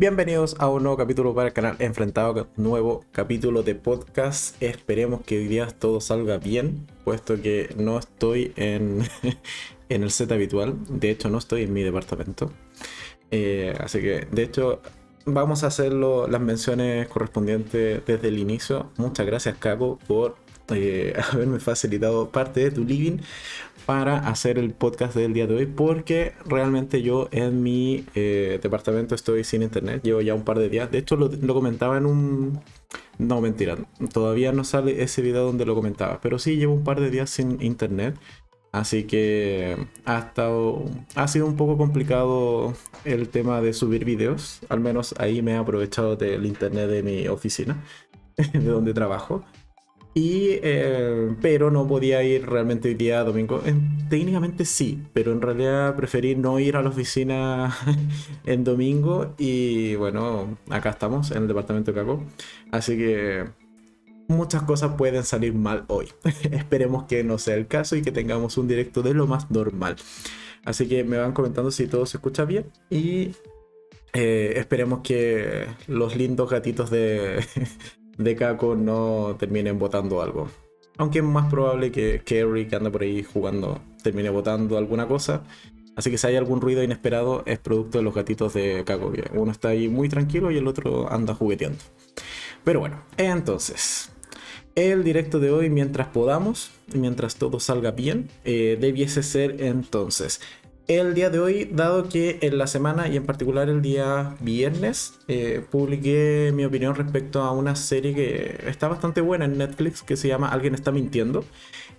Bienvenidos a un nuevo capítulo para el canal Enfrentado, nuevo capítulo de podcast. Esperemos que hoy día todo salga bien, puesto que no estoy en, en el set habitual. De hecho, no estoy en mi departamento. Eh, así que, de hecho, vamos a hacer las menciones correspondientes desde el inicio. Muchas gracias, Caco, por eh, haberme facilitado parte de tu living para hacer el podcast del día de hoy porque realmente yo en mi eh, departamento estoy sin internet, llevo ya un par de días, de hecho lo, comentaba en un... No, mentira, todavía no sale ese video donde lo comentaba, pero sí llevo un par de días sin internet, así que ha. Ha sido un poco complicado el tema de subir videos, al menos ahí me he aprovechado del internet de mi oficina, de donde trabajo. Y, eh, pero no podía ir realmente hoy día domingo. técnicamente sí, pero en realidad preferí no ir a la oficina en domingo. Y bueno, acá estamos en el departamento de Caco. Así que muchas cosas pueden salir mal hoy. Esperemos que no sea el caso y que tengamos un directo de lo más normal. Así que me van comentando si todo se escucha bien. Y eh, esperemos que los lindos gatitos de, de Kako no terminen votando algo. Aunque es más probable que Kerry, que anda por ahí jugando, termine votando alguna cosa. Así que si hay algún ruido inesperado, es producto de los gatitos de Kako. Uno está ahí muy tranquilo y el otro anda jugueteando. Pero bueno, entonces, el directo de hoy, mientras podamos, mientras todo salga bien, eh, debiese ser entonces el día de hoy, dado que en la semana y en particular el día viernes, eh, publiqué mi opinión respecto a una serie que está bastante buena en Netflix que se llama Alguien está mintiendo.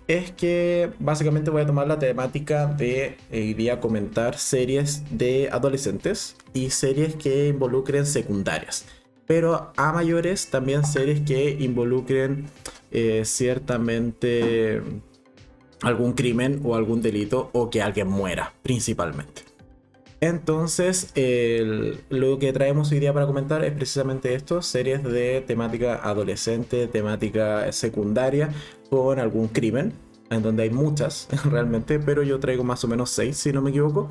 Es que básicamente voy a tomar la temática de eh, comentar series de adolescentes y series que involucren secundarias. Pero a mayores también series que involucren eh, ciertamente algún crimen o algún delito o que alguien muera, principalmente. Entonces, lo que traemos hoy día para comentar es precisamente esto, series de temática adolescente, temática secundaria, con algún crimen, en donde hay muchas realmente, pero yo traigo más o menos seis, si no me equivoco.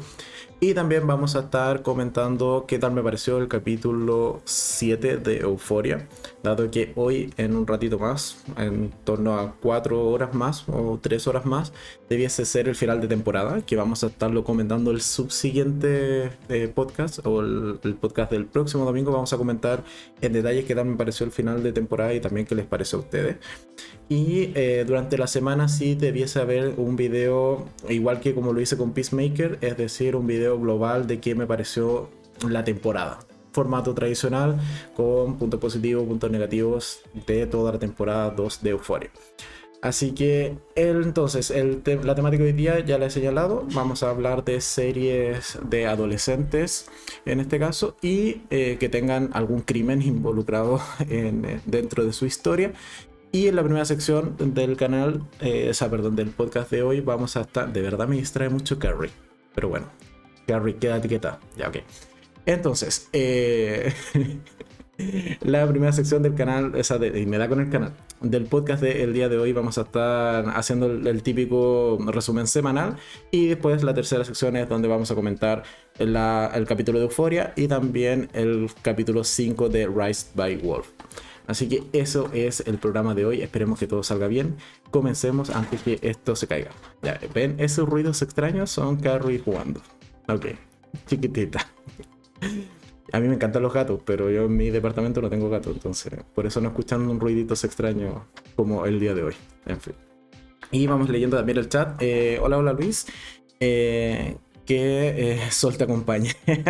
Y también vamos a estar comentando qué tal me pareció el capítulo 7 de Euforia, dado que hoy en un ratito más, en torno a 4 horas más o 3 horas más, debiese ser el final de temporada, que vamos a estarlo comentando el subsiguiente eh, podcast o el, podcast del próximo domingo. Vamos a comentar en detalle qué tal me pareció el final de temporada y también qué les pareció a ustedes. Y eh, durante la semana sí debiese haber un video, igual que como lo hice con Peacemaker, es decir, un video global de qué me pareció la temporada. Formato tradicional con puntos positivos, puntos negativos de toda la temporada 2 de Euphoria. Así que entonces el la temática de hoy día ya la he señalado. Vamos a hablar de series de adolescentes en este caso y eh, que tengan algún crimen involucrado en, dentro de su historia. Y en la primera sección del canal, eh, o sea, perdón, del podcast de hoy, vamos a estar. De verdad me distrae mucho Carrie. Pero bueno, Carrie, queda etiqueta. Ya, ok. Entonces, eh, la primera sección del canal, esa de, y me da con el canal, del podcast del día de hoy vamos a estar haciendo el, típico resumen semanal y después la tercera sección es donde vamos a comentar el capítulo de Euforia y también el capítulo 5 de Rise by Wolf. Así que eso es el programa de hoy. Esperemos que todo salga bien. Comencemos antes que esto se caiga. Ya, ¿ven? Esos ruidos extraños son Carrie jugando. Ok, chiquitita. A mí me encantan los gatos, pero yo en mi departamento no tengo gato, entonces por eso no escuchan un ruiditos extraño como el día de hoy. En fin. Y vamos leyendo también el chat. Eh, hola, hola Luis. Eh, que eh, Sol te acompañe.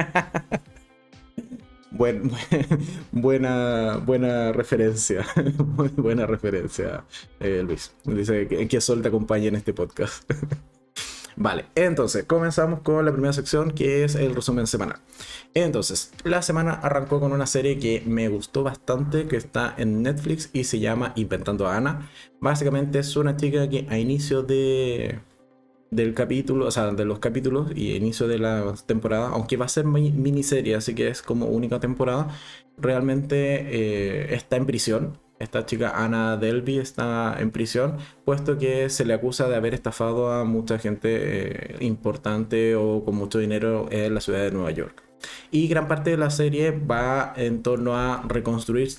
Buen, buena, buena referencia. buena referencia, Luis. Dice que, que Sol te acompañe en este podcast. Vale, entonces comenzamos con la primera sección que es el resumen semanal. Entonces, la semana arrancó con una serie que me gustó bastante, que está en Netflix y se llama Inventando a Ana. Básicamente es una chica que a inicio de, del capítulo, o sea, de los capítulos y inicio de la temporada, aunque va a ser miniserie, así que es como única temporada, realmente eh, está en prisión esta chica Ana Delby está en prisión, puesto que se le acusa de haber estafado a mucha gente eh, importante o con mucho dinero en la ciudad de Nueva York. Y gran parte de la serie va en torno a reconstruir,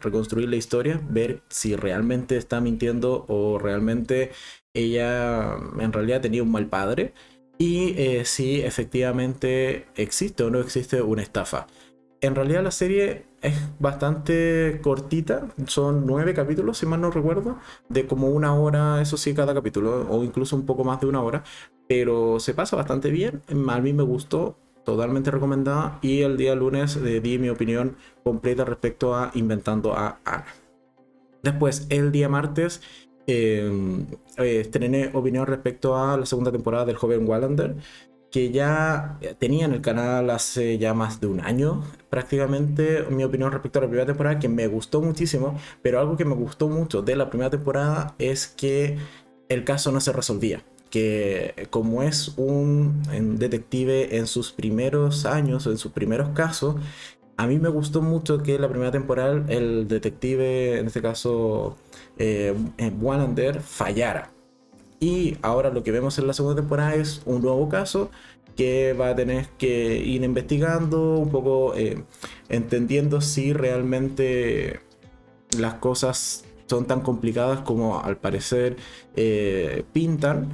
reconstruir la historia, ver si realmente está mintiendo o realmente ella en realidad tenía un mal padre y eh, si efectivamente existe o no existe una estafa. En realidad la serie es bastante cortita, son nueve capítulos, si mal no recuerdo, de como una hora, eso sí, cada capítulo, o incluso un poco más de una hora, pero se pasa bastante bien, a mí me gustó, totalmente recomendada, y el día lunes eh, di mi opinión completa respecto a Inventando a Ana. Después, el día martes, em, eh, estrené opinión respecto a la segunda temporada del joven Wallander que ya tenía en el canal hace ya más de un año prácticamente mi opinión respecto a la primera temporada que me gustó muchísimo, pero algo que me gustó mucho de la primera temporada es que el caso no se resolvía que como es un detective en sus primeros años, en sus primeros casos, a mí me gustó mucho que la primera temporada el detective, en este caso eh, Wallander, fallara. Y ahora lo que vemos en la segunda temporada es un nuevo caso que va a tener que ir investigando, un poco eh, entendiendo si realmente las cosas son tan complicadas como al parecer eh, pintan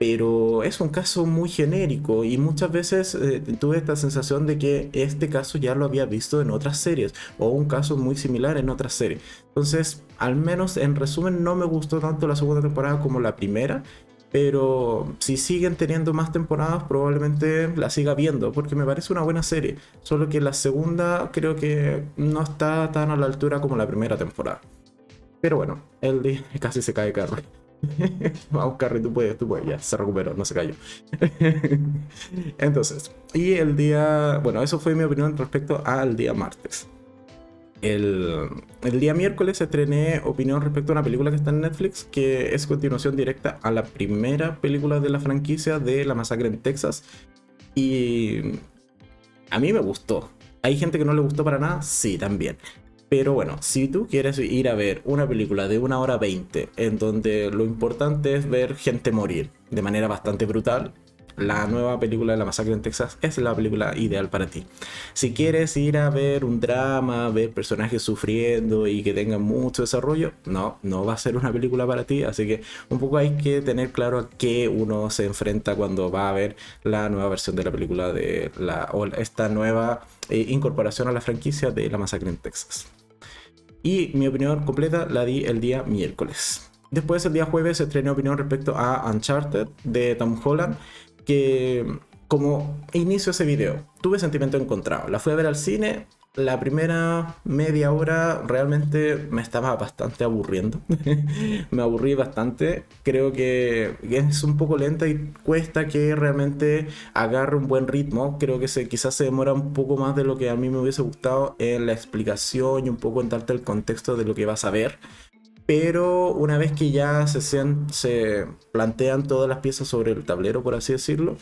pero es un caso muy genérico y muchas veces eh, tuve esta sensación de que este caso ya lo había visto en otras series o un caso muy similar en otras series. Entonces, al menos en resumen, no me gustó tanto la segunda temporada como la primera. Pero si siguen teniendo más temporadas, probablemente la siga viendo, porque me parece una buena serie. Solo que la segunda creo que no está tan a la altura como la primera temporada. Pero bueno, el día casi se cae carro. Vamos, Carrie, tú puedes, tú puedes. Ya, se recuperó, no se cayó. Entonces, y el día. Bueno, eso fue mi opinión respecto al día martes. El, el, día miércoles estrené opinión respecto a una película que está en Netflix, que es continuación directa a la primera película de la franquicia de La Masacre en Texas. Y a mí me gustó. ¿Hay gente que no le gustó para nada? Sí, también. Pero bueno, si tú quieres ir a ver una película de una hora 20 en donde lo importante es ver gente morir de manera bastante brutal, la nueva película de la masacre en Texas es la película ideal para ti. Si quieres ir a ver un drama, ver personajes sufriendo y que tengan mucho desarrollo, no, no va a ser una película para ti. Así que un poco hay que tener claro a qué uno se enfrenta cuando va a ver la nueva versión de la película de la, o esta nueva eh, incorporación a la franquicia de la masacre en Texas. Y mi opinión completa la di el día miércoles. Después, el día jueves, estrené opinión respecto a Uncharted de Tom Holland, que como inicio ese video, tuve sentimiento encontrado. La fui a ver al cine, la primera media hora realmente me estaba bastante aburriendo. me aburrí bastante. Creo que es un poco lenta y cuesta que realmente agarre un buen ritmo. Creo que se, quizás se demora un poco más de lo que a mí me hubiese gustado en la explicación y un poco en darte el contexto de lo que vas a ver. Pero una vez que ya se, se plantean todas las piezas sobre el tablero, por así decirlo,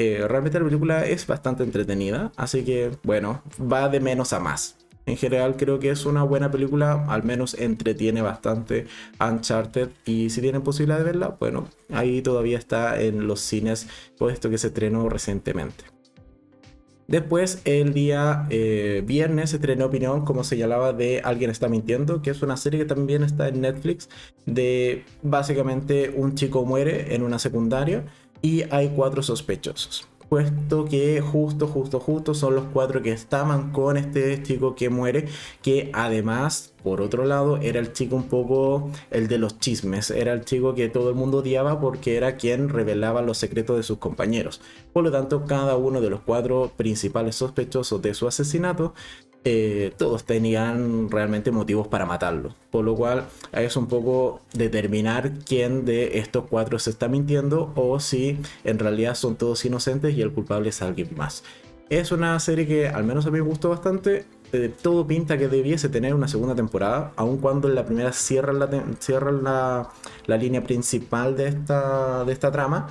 eh, realmente la película es bastante entretenida, así que bueno, va de menos a más. En general creo que es una buena película, al menos entretiene bastante Uncharted y si tienen posibilidad de verla, bueno, ahí todavía está en los cines, puesto que se estrenó recientemente. Después, el día eh, viernes, se estrenó Opinión, como señalaba, de Alguien está mintiendo, que es una serie que también está en Netflix, de básicamente un chico muere en una secundaria y hay cuatro sospechosos. Puesto que justo, justo, justo son los cuatro que estaban con este chico que muere, que además, por otro lado, era el chico un poco el de los chismes, era el chico que todo el mundo odiaba porque era quien revelaba los secretos de sus compañeros. Por lo tanto, cada uno de los cuatro principales sospechosos de su asesinato eh, todos tenían realmente motivos para matarlo. Por lo cual es un poco determinar quién de estos cuatro se está mintiendo o si en realidad son todos inocentes y el culpable es alguien más. Es una serie que al menos a mí me gustó bastante. Eh, todo pinta que debiese tener una segunda temporada, aun cuando en la primera cierran la, la, la línea principal de esta, de esta trama,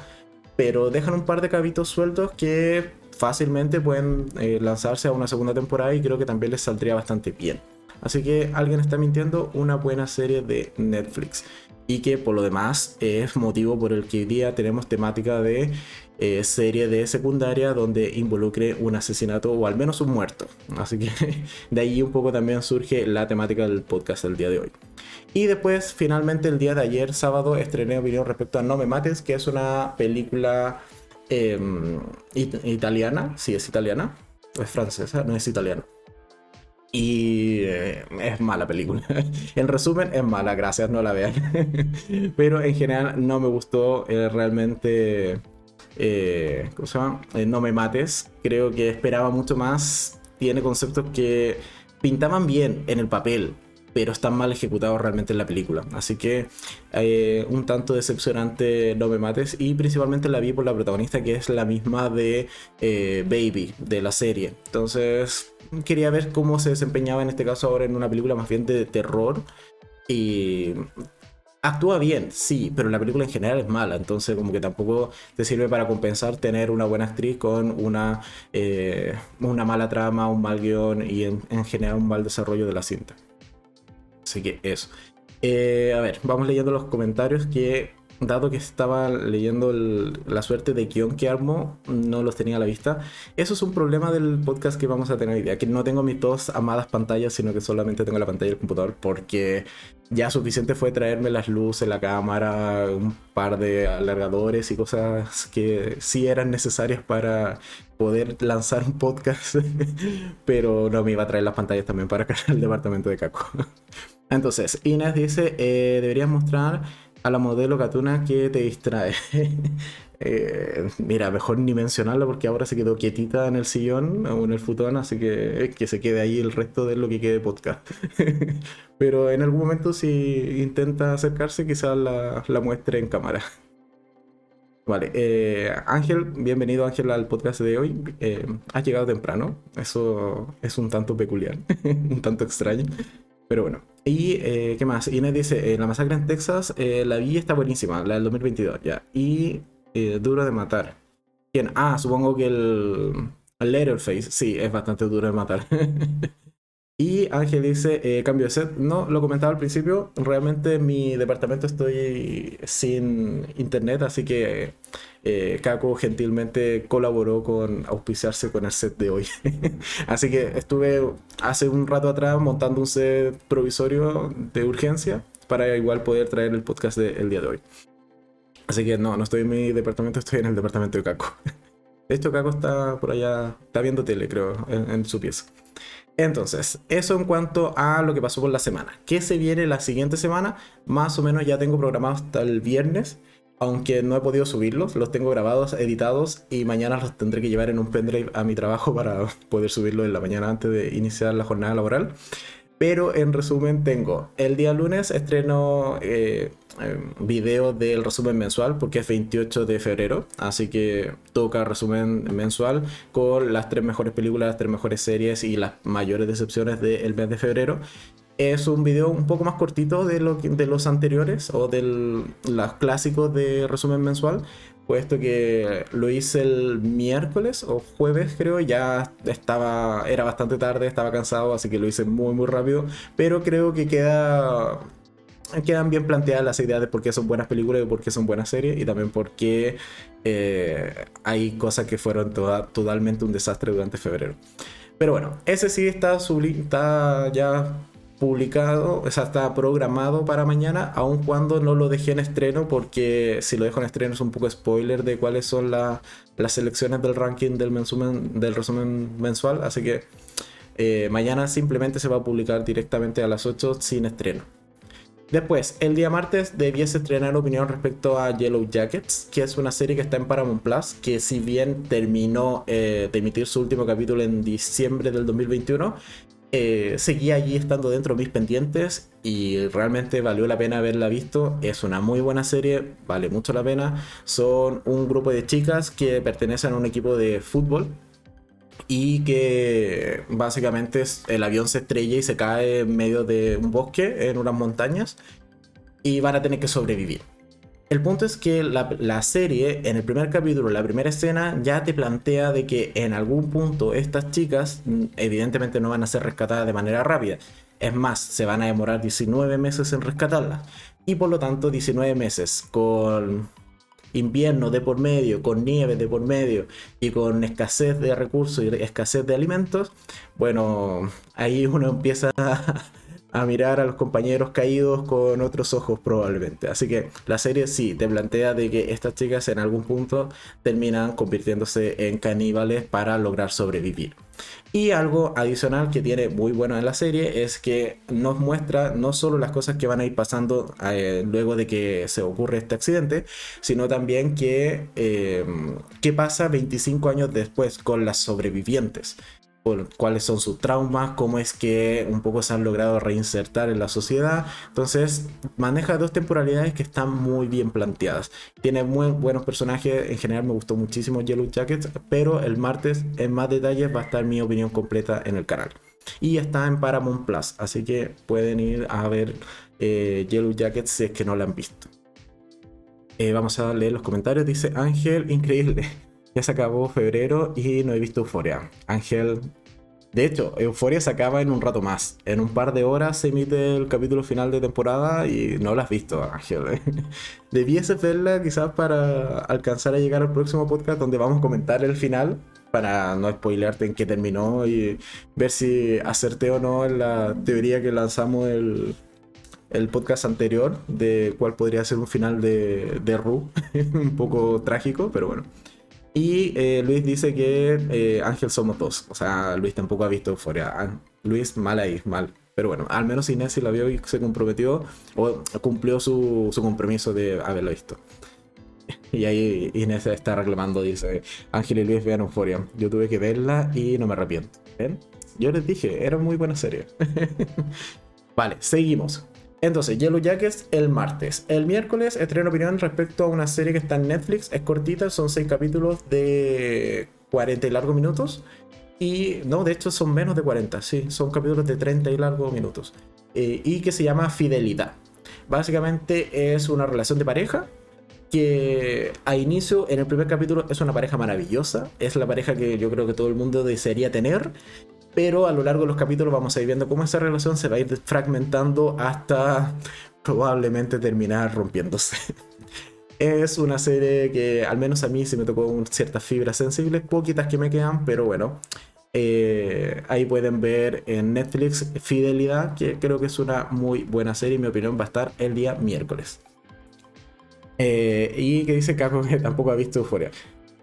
pero dejan un par de cabitos sueltos que fácilmente pueden eh, lanzarse a una segunda temporada y creo que también les saldría bastante bien. Así que alguien está mintiendo, una buena serie de Netflix. Y que por lo demás es motivo por el que hoy día tenemos temática de eh, serie de secundaria donde involucre un asesinato o al menos un muerto. Así que de ahí un poco también surge la temática del podcast del día de hoy. Y después, finalmente, el día de ayer, sábado, estrené opinión respecto a No Me Mates, que es una película em, italiana. Sí, es italiana. es francesa, no es italiana. Y eh, es mala película. en resumen, es mala, gracias, no la vean. Pero en general no me gustó eh, realmente. Eh, ¿Cómo se llama? no me mates. Creo que esperaba mucho más. Tiene conceptos que pintaban bien en el papel, pero están mal ejecutados realmente en la película. Así que un tanto decepcionante No Me Mates y principalmente la vi por la protagonista que es la misma de Baby, de la serie. Entonces quería ver cómo se desempeñaba en este caso ahora en una película más bien de terror. Y actúa bien, sí, pero la película en general es mala, entonces como que tampoco te sirve para compensar tener una buena actriz con una, eh, una mala trama, un mal guion y en, general un mal desarrollo de la cinta. Así que eso. Eh, a ver, vamos leyendo los comentarios que dado que estaba leyendo la suerte de guion que armo, no los tenía a la vista. Eso es un problema del podcast que vamos a tener hoy día, que no tengo mis dos amadas pantallas, sino que solamente tengo la pantalla del computador, porque ya suficiente fue traerme las luces, la cámara, un par de alargadores y cosas que sí eran necesarias para poder lanzar un podcast, pero no me iba a traer las pantallas también para acá el departamento de Caco. Entonces, Inés dice, eh, deberías mostrar a la modelo Katuna que te distrae. Eh, mira, mejor ni mencionarlo porque ahora se quedó quietita en el sillón o en el futón, así que que se quede ahí el resto de lo que quede podcast. Pero en algún momento si intenta acercarse, quizás la, la muestre en cámara. Vale, eh, Ángel, bienvenido Ángel al podcast de hoy. Eh, has llegado temprano, eso es un tanto peculiar, un tanto extraño. Pero bueno, y eh, ¿qué más? Inés dice, eh, la masacre en Texas, eh, la vi está buenísima, la del 2022, ya. Y duro de matar. ¿Quién? Ah, supongo que el, el Letterface, sí, es bastante duro de matar. Y Ángel dice, cambio de set. No, lo comentaba al principio, realmente en mi departamento estoy sin internet, así que eh, Kako gentilmente colaboró con auspiciarse con el set de hoy. Así que estuve hace un rato atrás montando un set provisorio de urgencia para igual poder traer el podcast del día de hoy. Así que no, no estoy en mi departamento, estoy en el departamento de Kako. De hecho, Kako está por allá, está viendo tele, creo, en, en su pieza. Entonces, eso en cuanto a lo que pasó por la semana. ¿Qué se viene la siguiente semana? Más o menos ya tengo programado hasta el viernes aunque no he podido subirlos, los tengo grabados, editados y mañana los tendré que llevar en un pendrive a mi trabajo para poder subirlo en la mañana antes de iniciar la jornada laboral. Pero en resumen tengo el día lunes estreno eh, em, video del resumen mensual porque es 28 de febrero, así que toca resumen mensual con las tres mejores películas, las tres mejores series y las mayores decepciones del mes de febrero es un video un poco más cortito de, lo de los anteriores o de los clásicos de resumen mensual, puesto que lo hice el miércoles o jueves creo, ya estaba, era bastante tarde, estaba cansado, así que lo hice muy muy rápido, pero creo que queda quedan bien planteadas las ideas de por qué son buenas películas y por qué son buenas series y también por qué eh, hay cosas que fueron totalmente un desastre durante febrero. Pero bueno, ese sí está, está ya publicado, o sea, está programado para mañana, aun cuando no lo dejé en estreno, porque si lo dejo en estreno es un poco spoiler de cuáles son las selecciones del ranking del, resumen mensual, así que eh, mañana simplemente se va a publicar directamente a las 8 sin estreno. Después, el día martes debiese estrenar opinión respecto a Yellow Jackets, que es una serie que está en Paramount Plus, que si bien terminó eh, de emitir su último capítulo en diciembre del 2021, eh, seguía allí estando dentro de mis pendientes y realmente valió la pena haberla visto. Es una muy buena serie, vale mucho la pena. Son un grupo de chicas que pertenecen a un equipo de fútbol y que básicamente el avión se estrella y se cae en medio de un bosque, en unas montañas, y van a tener que sobrevivir. El punto es que la, serie, en el primer capítulo, la primera escena, ya te plantea de que en algún punto estas chicas mm, evidentemente no van a ser rescatadas de manera rápida. Es más, se van a demorar 19 meses en rescatarlas. Y por lo tanto, 19 meses con invierno de por medio, con nieve de por medio y con escasez de recursos y escasez de alimentos, bueno, ahí uno empieza a, a mirar a los compañeros caídos con otros ojos probablemente. Así que la serie sí te plantea de que estas chicas en algún punto terminan convirtiéndose en caníbales para lograr sobrevivir. Y algo adicional que tiene muy bueno en la serie es que nos muestra no solo las cosas que van a ir pasando eh, luego de que se ocurre este accidente, sino también que eh, qué pasa 25 años después con las sobrevivientes cuáles son sus traumas, cómo es que un poco se han logrado reinsertar en la sociedad. Entonces, maneja dos temporalidades que están muy bien planteadas. Tiene muy buenos personajes, en general me gustó muchísimo Yellow Jackets, pero el martes en más detalles va a estar mi opinión completa en el canal. Y está en Paramount Plus, así que pueden ir a ver eh, Yellow Jackets si es que no la han visto. Eh, vamos a leer los comentarios. Dice Ángel, increíble. Ya se acabó febrero y no he visto Euforia. Ángel, de hecho, Euforia se acaba en un rato más. En un par de horas se emite el capítulo final de temporada y no lo has visto, Ángel. Debieses verla quizás para alcanzar a llegar al próximo podcast donde vamos a comentar el final para no spoilearte en qué terminó y ver si acerté o no en la teoría que lanzamos el, el podcast anterior de cuál podría ser un final de, de Ru. un poco trágico, pero bueno. Y eh, Luis dice que eh, Ángel somos dos. O sea, Luis tampoco ha visto Euforia. Ah, Luis, mal ahí, mal. Pero bueno, al menos Inés sí la vio y se comprometió o cumplió su, su compromiso de haberlo visto. Y ahí Inés está reclamando, dice, Ángel y Luis vean Euforia. Yo tuve que verla y no me arrepiento. ¿Ven? Yo les dije, era muy buena serie. vale, seguimos. Entonces, Yellow Jackets el martes. El miércoles estreno opinión respecto a una serie que está en Netflix. Es cortita, son 6 capítulos de 40 y largos minutos. Y no, de hecho son menos de 40, sí, son capítulos de 30 y largos minutos. Eh, y que se llama Fidelidad. Básicamente es una relación de pareja que a inicio, en el primer capítulo, es una pareja maravillosa. Es la pareja que yo creo que todo el mundo desearía tener pero a lo largo de los capítulos vamos a ir viendo cómo esa relación se va a ir fragmentando hasta probablemente terminar rompiéndose. es una serie que al menos a mí se me tocó ciertas fibras sensibles, poquitas que me quedan, pero bueno. Eh, ahí pueden ver en Netflix Fidelidad, que creo que es una muy buena serie y mi opinión va a estar el día miércoles. Eh, y que dice Caco que tampoco ha visto Euforia.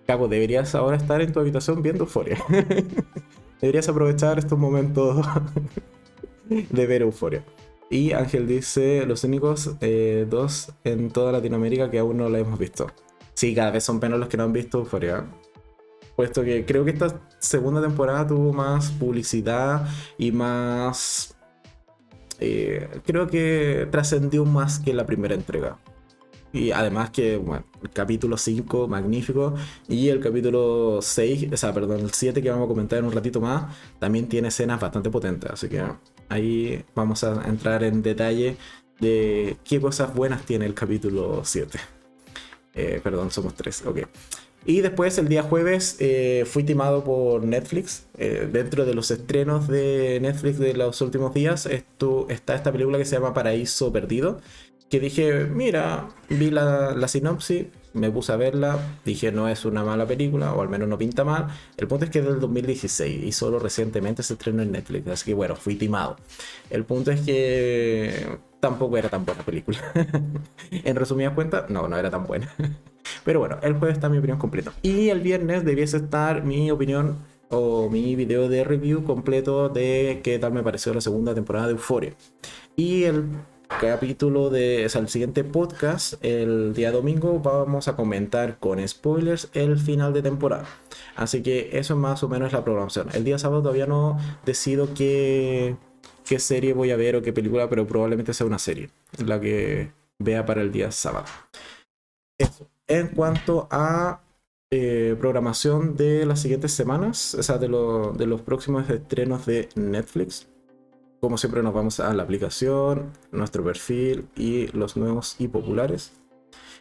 Caco, deberías ahora estar en tu habitación viendo Euforia. Deberías aprovechar estos momentos de ver euforia. Y Ángel dice, los únicos eh, dos en toda Latinoamérica que aún no la hemos visto. Sí, cada vez son menos los que no han visto Euforia. Puesto que creo que esta segunda temporada tuvo más publicidad y más... Eh, creo que trascendió más que la primera entrega. Y además que, el capítulo 5, magnífico. Y el capítulo 6, o sea, perdón, el 7 que vamos a comentar en un ratito más, también tiene escenas bastante potentes. Así que ahí vamos a entrar en detalle de qué cosas buenas tiene el capítulo 7. Eh, perdón, somos 3, ok. Y después el día jueves eh, fui timado por Netflix. Eh, dentro de los estrenos de Netflix de los últimos días esto, está esta película que se llama Paraíso Perdido que dije, mira, vi la, la, sinopsis, me puse a verla, dije no es una mala película, o al menos no pinta mal. El punto es que es del 2016 y solo recientemente se estrenó en Netflix, así que bueno, fui timado. El punto es que tampoco era tan buena película. en resumidas cuentas, no, no era tan buena. Pero bueno, el jueves está mi opinión completa. Y el viernes debiese estar mi opinión o mi video de review completo de qué tal me pareció la segunda temporada de Euphoria. Y el capítulo de, o el siguiente podcast, el día domingo, vamos a comentar con spoilers el final de temporada. Así que eso más o menos es la programación. El día sábado todavía no decido qué, qué serie voy a ver o qué película, pero probablemente sea una serie la que vea para el día sábado. En cuanto a eh, programación de las siguientes semanas, o sea, de, de los próximos estrenos de Netflix como siempre nos vamos a la aplicación, nuestro perfil y los nuevos y populares.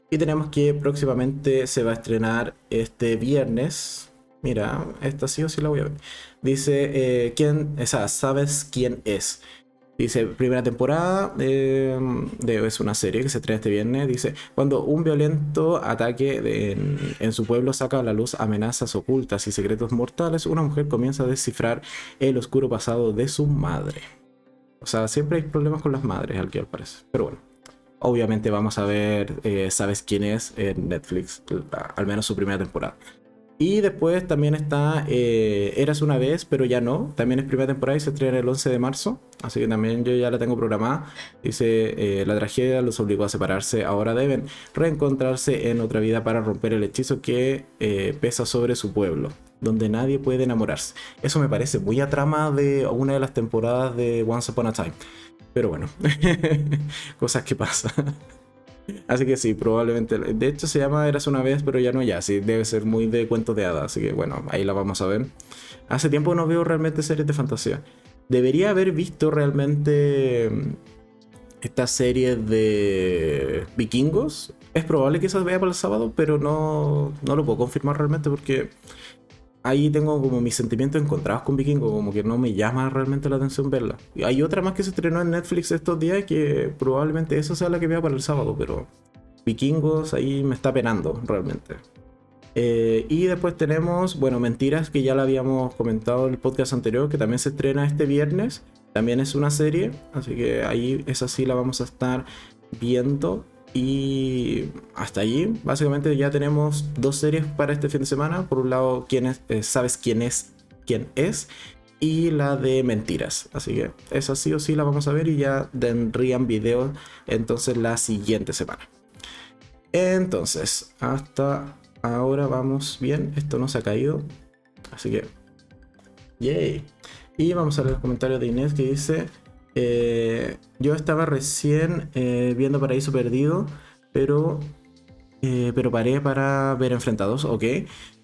Y tenemos que próximamente se va a estrenar este viernes. Mira, esta sí o sí la voy a ver. Dice, eh, ¿quién, esa, ¿sabes quién es? Dice, primera temporada, eh, de, es una serie que se estrena este viernes. Dice, cuando un violento ataque en, su pueblo saca a la luz amenazas ocultas y secretos mortales, una mujer comienza a descifrar el oscuro pasado de su madre. O sea, siempre hay problemas con las madres, al que al parece. Pero bueno, obviamente vamos a ver, eh, ¿sabes quién es? En Netflix, al menos su primera temporada. Y después también está eh, Eras una vez, pero ya no. También es primera temporada y se estrena el 11 de marzo. Así que también yo ya la tengo programada. Dice, eh, la tragedia los obligó a separarse. Ahora deben reencontrarse en otra vida para romper el hechizo que eh, pesa sobre su pueblo. Donde nadie puede enamorarse. Eso me parece muy a trama de una de las temporadas de Once Upon a Time. Pero bueno, cosas que pasan. Así que sí, probablemente. De hecho, se llama Eras una vez, pero ya no ya. Sí, debe ser muy de cuentos de hadas. Así que bueno, ahí la vamos a ver. Hace tiempo no veo realmente series de fantasía. Debería haber visto realmente mm, esta serie de vikingos. Es probable que esa vea para el sábado, pero no, no lo puedo confirmar realmente porque ahí tengo como mis sentimientos encontrados con Vikingo, como que no me llama realmente la atención verla. Hay otra más que se estrenó en Netflix estos días que probablemente esa sea la que vea para el sábado, pero Vikingos ahí me está penando realmente. Eh, y después tenemos, bueno, Mentiras, que ya la habíamos comentado en el podcast anterior, que también se estrena este viernes. También es una serie, así que ahí esa sí la vamos a estar viendo. Y hasta allí, básicamente ya tenemos dos series para este fin de semana. Por un lado, ¿quién es, eh, sabes quién es, quién es, y la de mentiras. Así que esa sí o sí la vamos a ver y ya tendrían video entonces la siguiente semana. Entonces, hasta ahora vamos bien. Esto no se ha caído. Así que, yay. Y vamos a ver el comentario de Inés que dice... Eh, yo estaba recién eh, viendo Paraíso Perdido, pero, eh, pero paré para ver Enfrentados, ok.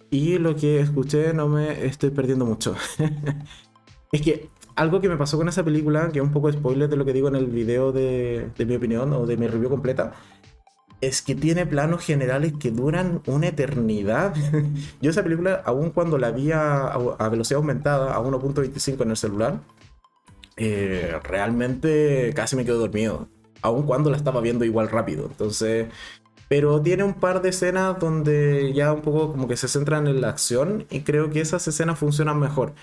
Y lo que escuché no me estoy perdiendo mucho. es que algo que me pasó con esa película, que es un poco spoiler de lo que digo en el video de, mi opinión o de mi review completa, es que tiene planos generales que duran una eternidad. Yo esa película, aun cuando la vi a velocidad aumentada, a 1.25 en el celular, eh, realmente casi me quedo dormido, aun cuando la estaba viendo igual rápido. Entonces, pero tiene un par de escenas donde ya un poco como que se centran en la acción y creo que esas escenas funcionan mejor.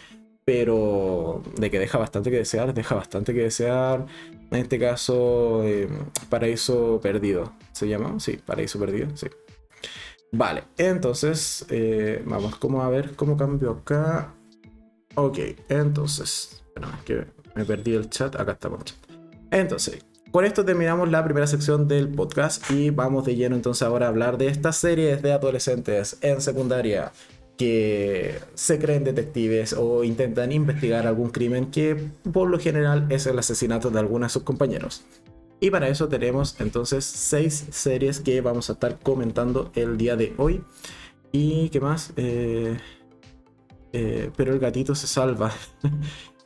Pero de que deja bastante que desear, deja bastante que desear. En este caso, eh, Paraíso Perdido. ¿Se llama? Sí, Paraíso Perdido, sí. Vale, entonces, eh, vamos como a ver cómo cambio acá. Ok, entonces, bueno, es que me perdí el chat, acá estamos. Entonces, con esto terminamos la primera sección del podcast y vamos de lleno entonces ahora a hablar de estas series de adolescentes en secundaria que se creen detectives o intentan investigar algún crimen que por lo general es el asesinato de algunos de sus compañeros. Y para eso tenemos entonces seis series que vamos a estar comentando el día de hoy. ¿Y qué más? Eh, eh, pero el gatito se salva.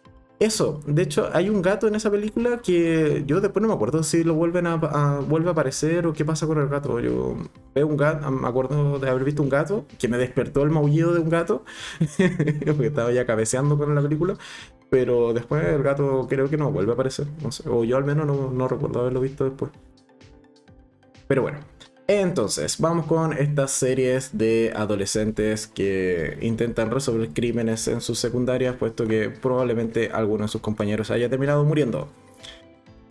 Eso, de hecho, hay un gato en esa película que yo después no me acuerdo si lo vuelven a, vuelve a aparecer o qué pasa con el gato. Yo veo un gato, me acuerdo de haber visto un gato que me despertó el maullido de un gato, porque estaba ya cabeceando con la película. Pero después el gato creo que no vuelve a aparecer. No sé, o yo al menos no, no recuerdo haberlo visto después. Pero bueno, entonces, vamos con estas series de adolescentes que intentan resolver crímenes en sus secundarias, puesto que probablemente alguno de sus compañeros haya terminado muriendo.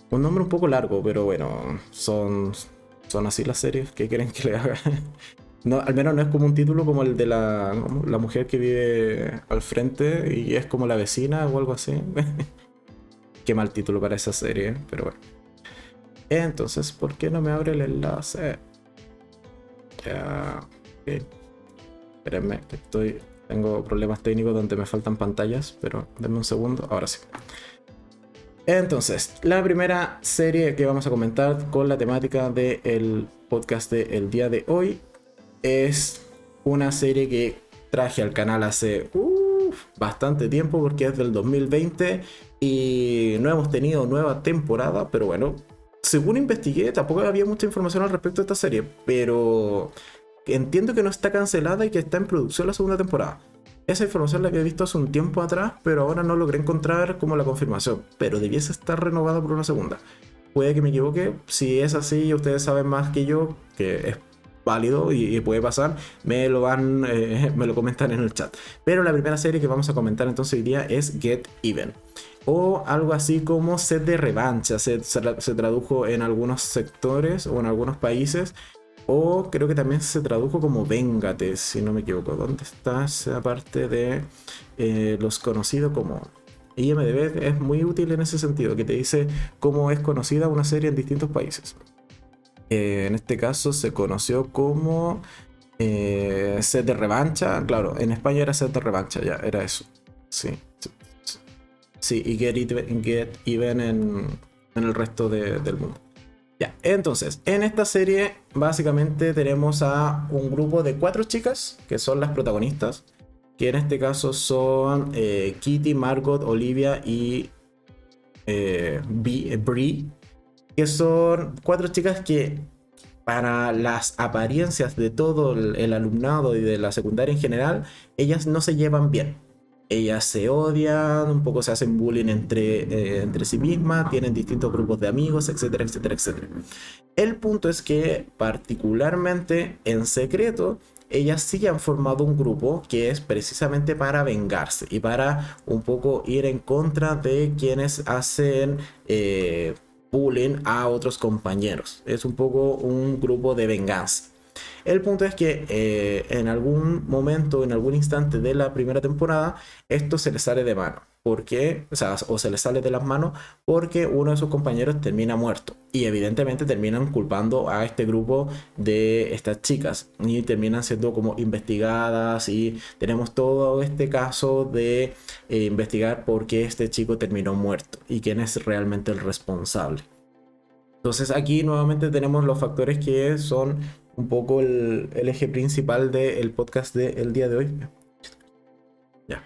Un nombre un poco largo, pero bueno, son, son así las series que quieren que le haga. No, al menos no es como un título como el de la, la mujer que vive al frente y es como la vecina o algo así. Qué mal título para esa serie, pero bueno. Entonces, ¿por qué no me abre el enlace? Ya. Espérenme, estoy. Tengo problemas técnicos donde me faltan pantallas, pero denme un segundo. Ahora sí. Entonces, la primera serie que vamos a comentar con la temática del podcast del día de hoy es una serie que traje al canal hace bastante tiempo porque es del 2020 y no hemos tenido nueva temporada, pero bueno, según investigué, tampoco había mucha información al respecto de esta serie, pero entiendo que no está cancelada y que está en producción la segunda temporada. Esa información la había visto hace un tiempo atrás, pero ahora no logré encontrar como la confirmación. Pero debiese estar renovada por una segunda. Puede que me equivoque. Si es así ustedes saben más que yo, que es válido y, puede pasar, me lo van, eh, me lo comentan en el chat. Pero la primera serie que vamos a comentar entonces hoy día es Get Even. O algo así como Set de Revancha, se, se tradujo en algunos sectores o en algunos países. O creo que también se tradujo como Véngate, si no me equivoco. ¿Dónde está esa parte de eh, los conocidos como IMDB? Es muy útil en ese sentido, que te dice cómo es conocida una serie en distintos países. Eh, en este caso se conoció como eh, set de revancha. Claro, en España era set de revancha, ya, era eso. Sí. Sí, y Get Even, en, el resto del mundo. Ya, entonces, en esta serie básicamente tenemos a un grupo de cuatro chicas que son las protagonistas. Que en este caso son eh, Kitty, Margot, Olivia y Brie que son cuatro chicas que para las apariencias de todo el, alumnado y de la secundaria en general, ellas no se llevan bien. Ellas se odian, un poco se hacen bullying entre, eh, entre sí mismas, tienen distintos grupos de amigos, etcétera, etcétera, etcétera. El punto es que particularmente en secreto, ellas sí han formado un grupo que es precisamente para vengarse y para un poco ir en contra de quienes hacen... Eh, bullying a otros compañeros. Es un poco un grupo de venganza. El punto es que eh, en algún momento, en algún instante de la primera temporada, esto se le sale de mano. Porque, o sea, o se le sale de las manos porque uno de sus compañeros termina muerto. Y evidentemente terminan culpando a este grupo de estas chicas. Y terminan siendo como investigadas. Y tenemos todo este caso de eh, investigar por qué este chico terminó muerto. Y quién es realmente el responsable. Entonces aquí nuevamente tenemos los factores que son un poco el, eje principal del podcast del día de hoy. Ya.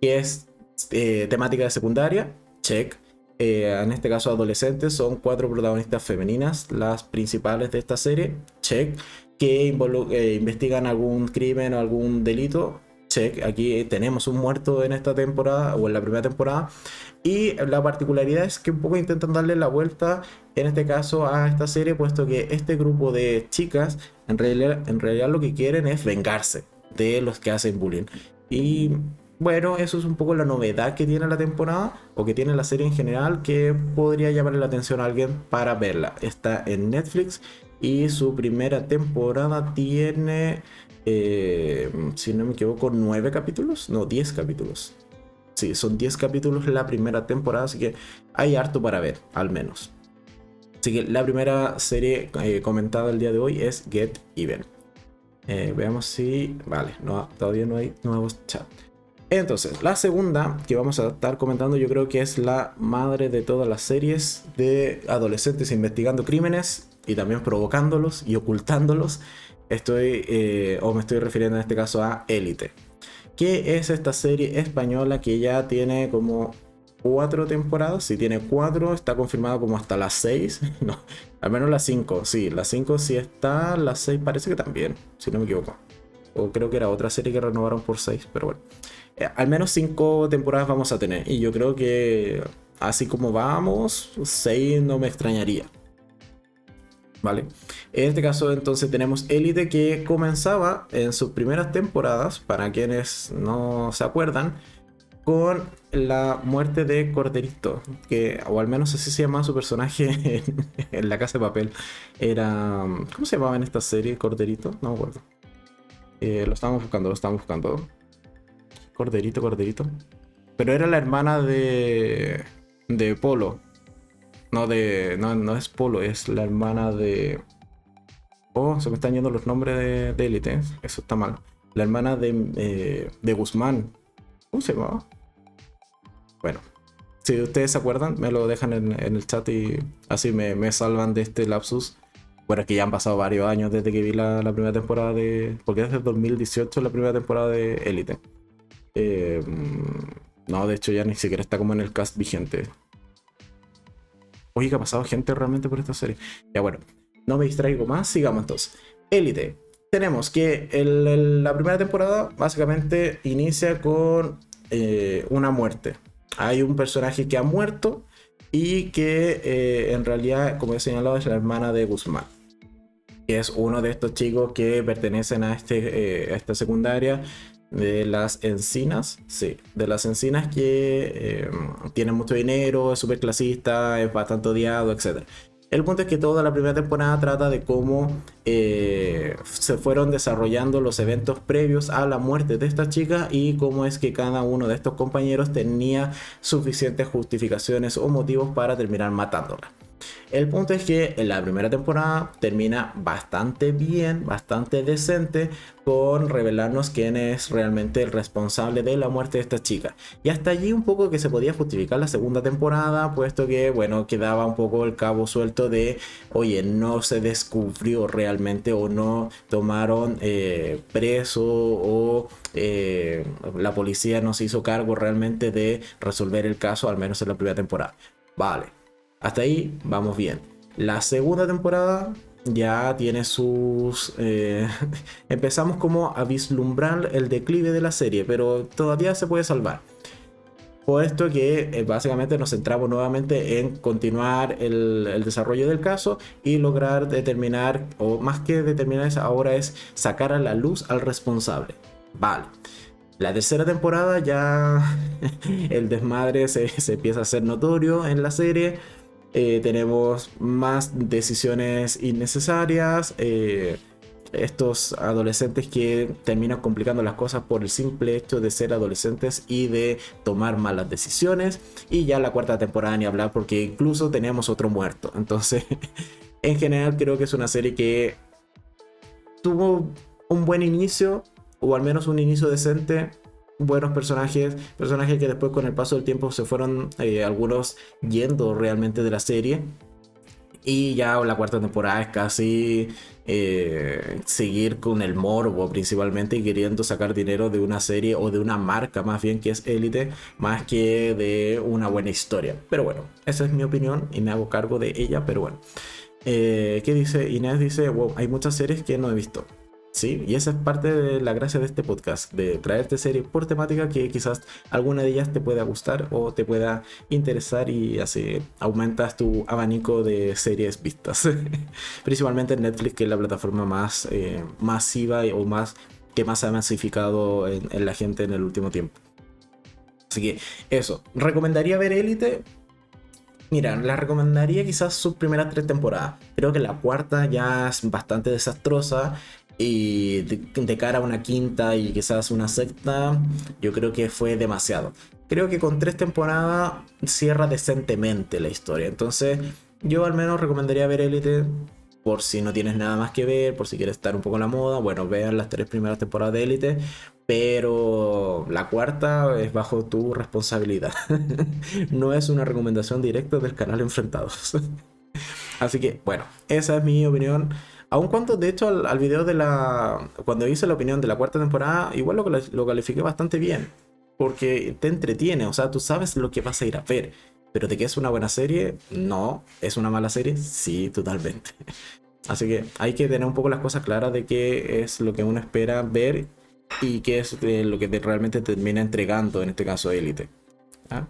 Que es eh, temática de secundaria, check. Eh, en este caso adolescentes, son cuatro protagonistas femeninas, las principales de esta serie, check. Que eh, investigan algún crimen o algún delito, check. Aquí tenemos un muerto en esta temporada o en la primera temporada. Y la particularidad es que un poco intentan darle la vuelta, en este caso, a esta serie, puesto que este grupo de chicas, en realidad, lo que quieren es vengarse de los que hacen bullying. Y bueno, eso es un poco la novedad que tiene la temporada, o que tiene la serie en general, que podría llamarle la atención a alguien para verla. Está en Netflix y su primera temporada tiene, eh, si no me equivoco, nueve capítulos, no, diez capítulos. Sí, son 10 capítulos la primera temporada, así que hay harto para ver, al menos. Así que la primera serie eh, comentada el día de hoy es Get Even. Eh, veamos si... Vale, no, todavía no hay nuevos chats. Entonces, la segunda que vamos a estar comentando yo creo que es la madre de todas las series de adolescentes investigando crímenes y también provocándolos y ocultándolos. Estoy, eh, o me estoy refiriendo en este caso a Élite que es esta serie española que ya tiene como cuatro temporadas. Si tiene cuatro, está confirmado como hasta las seis. No, al menos las cinco. Sí, las cinco sí está. Las seis parece que también, si no me equivoco. O creo que era otra serie que renovaron por seis, pero bueno. Eh, al menos cinco temporadas vamos a tener. Y yo creo que así como vamos, seis no me extrañaría. ¿Vale? En este caso entonces tenemos Elite que comenzaba en sus primeras temporadas, para quienes no se acuerdan, con la muerte de Corderito, que, o al menos así se llamaba su personaje en, La Casa de Papel. Era. ¿Cómo se llamaba en esta serie? Corderito, no me acuerdo. Eh, lo estábamos buscando, lo estábamos buscando. Corderito, Corderito. Pero era la hermana de Polo, no, de. No, es Polo, es la hermana de. Oh, se me están yendo los nombres de, Elite. Eso está mal. La hermana de, eh, de Guzmán. ¿Cómo se llamaba? Bueno. Si ustedes se acuerdan, me lo dejan en, el chat y así me, salvan de este lapsus. Bueno, es que ya han pasado varios años desde que vi la, primera temporada de. Porque desde 2018 la primera temporada de Elite. Eh, no, de hecho ya ni siquiera está como en el cast vigente. Oye, ¿qué ha pasado gente realmente por esta serie? Ya bueno, no me distraigo más, sigamos entonces. Élite. tenemos que la primera temporada básicamente inicia con eh, una muerte. Hay un personaje que ha muerto y que eh, en realidad, como he señalado, es la hermana de Guzmán. Que es uno de estos chicos que pertenecen a, este, a esta secundaria de las encinas, sí, de las encinas que eh, tienen mucho dinero, es súper clasista, es bastante odiado, etc. El punto es que toda la primera temporada trata de cómo eh, se fueron desarrollando los eventos previos a la muerte de esta chica y cómo es que cada uno de estos compañeros tenía suficientes justificaciones o motivos para terminar matándola. El punto es que en la primera temporada termina bastante bien, bastante decente, con revelarnos quién es realmente el responsable de la muerte de esta chica. Y hasta allí un poco que se podía justificar la segunda temporada, puesto que, bueno, quedaba un poco el cabo suelto de, oye, no se descubrió realmente o no tomaron eh, preso o eh, la policía no se hizo cargo realmente de resolver el caso, al menos en la primera temporada. Vale, hasta ahí vamos bien. La segunda temporada ya tiene sus... Eh, empezamos como a vislumbrar el declive de la serie, pero todavía se puede salvar. Puesto que eh, básicamente nos centramos nuevamente en continuar el, el, desarrollo del caso y lograr determinar, o más que determinar ahora es sacar a la luz al responsable. Vale. La tercera temporada ya el desmadre se, se empieza a hacer notorio en la serie eh, tenemos más decisiones innecesarias. Eh, estos adolescentes que terminan complicando las cosas por el simple hecho de ser adolescentes y de tomar malas decisiones. Y ya la cuarta temporada ni hablar porque incluso tenemos otro muerto. Entonces, en general creo que es una serie que tuvo un buen inicio, o al menos un inicio decente, buenos personajes, personajes que después con el paso del tiempo se fueron eh, algunos yendo realmente de la serie. Y ya la cuarta temporada es casi eh, seguir con el morbo principalmente y queriendo sacar dinero de una serie o de una marca más bien que es Elite, más que de una buena historia. Pero bueno, esa es mi opinión y me hago cargo de ella, pero bueno. Eh, ¿Qué dice? Inés dice, wow, hay muchas series que no he visto. Sí, y esa es parte de la gracia de este podcast, de traerte series por temática que quizás alguna de ellas te pueda gustar o te pueda interesar y así aumentas tu abanico de series vistas. Principalmente en Netflix, que es la plataforma más eh, masiva o más que más ha masificado en, en la gente en el último tiempo. Así que eso, ¿recomendaría ver Elite? Mira, la recomendaría quizás sus primeras tres temporadas. Creo que la cuarta ya es bastante desastrosa y de, cara a una quinta y quizás una sexta, yo creo que fue demasiado. Creo que con tres temporadas cierra decentemente la historia. Entonces, yo al menos recomendaría ver Elite por si no tienes nada más que ver, por si quieres estar un poco en la moda. Bueno, vean las tres primeras temporadas de Elite, pero la cuarta es bajo tu responsabilidad. no es una recomendación directa del canal Enfrentados. Así que, bueno, esa es mi opinión. Aun cuando, de hecho, al, video de la. Cuando hice la opinión de la cuarta temporada, igual lo, lo califiqué bastante bien. Porque te entretiene, o sea, tú sabes lo que vas a ir a ver. Pero de que es una buena serie, no. ¿Es una mala serie? Sí, totalmente. Así que hay que tener un poco las cosas claras de qué es lo que uno espera ver y qué es eh, lo que realmente termina entregando, en este caso, Elite. ¿Ah?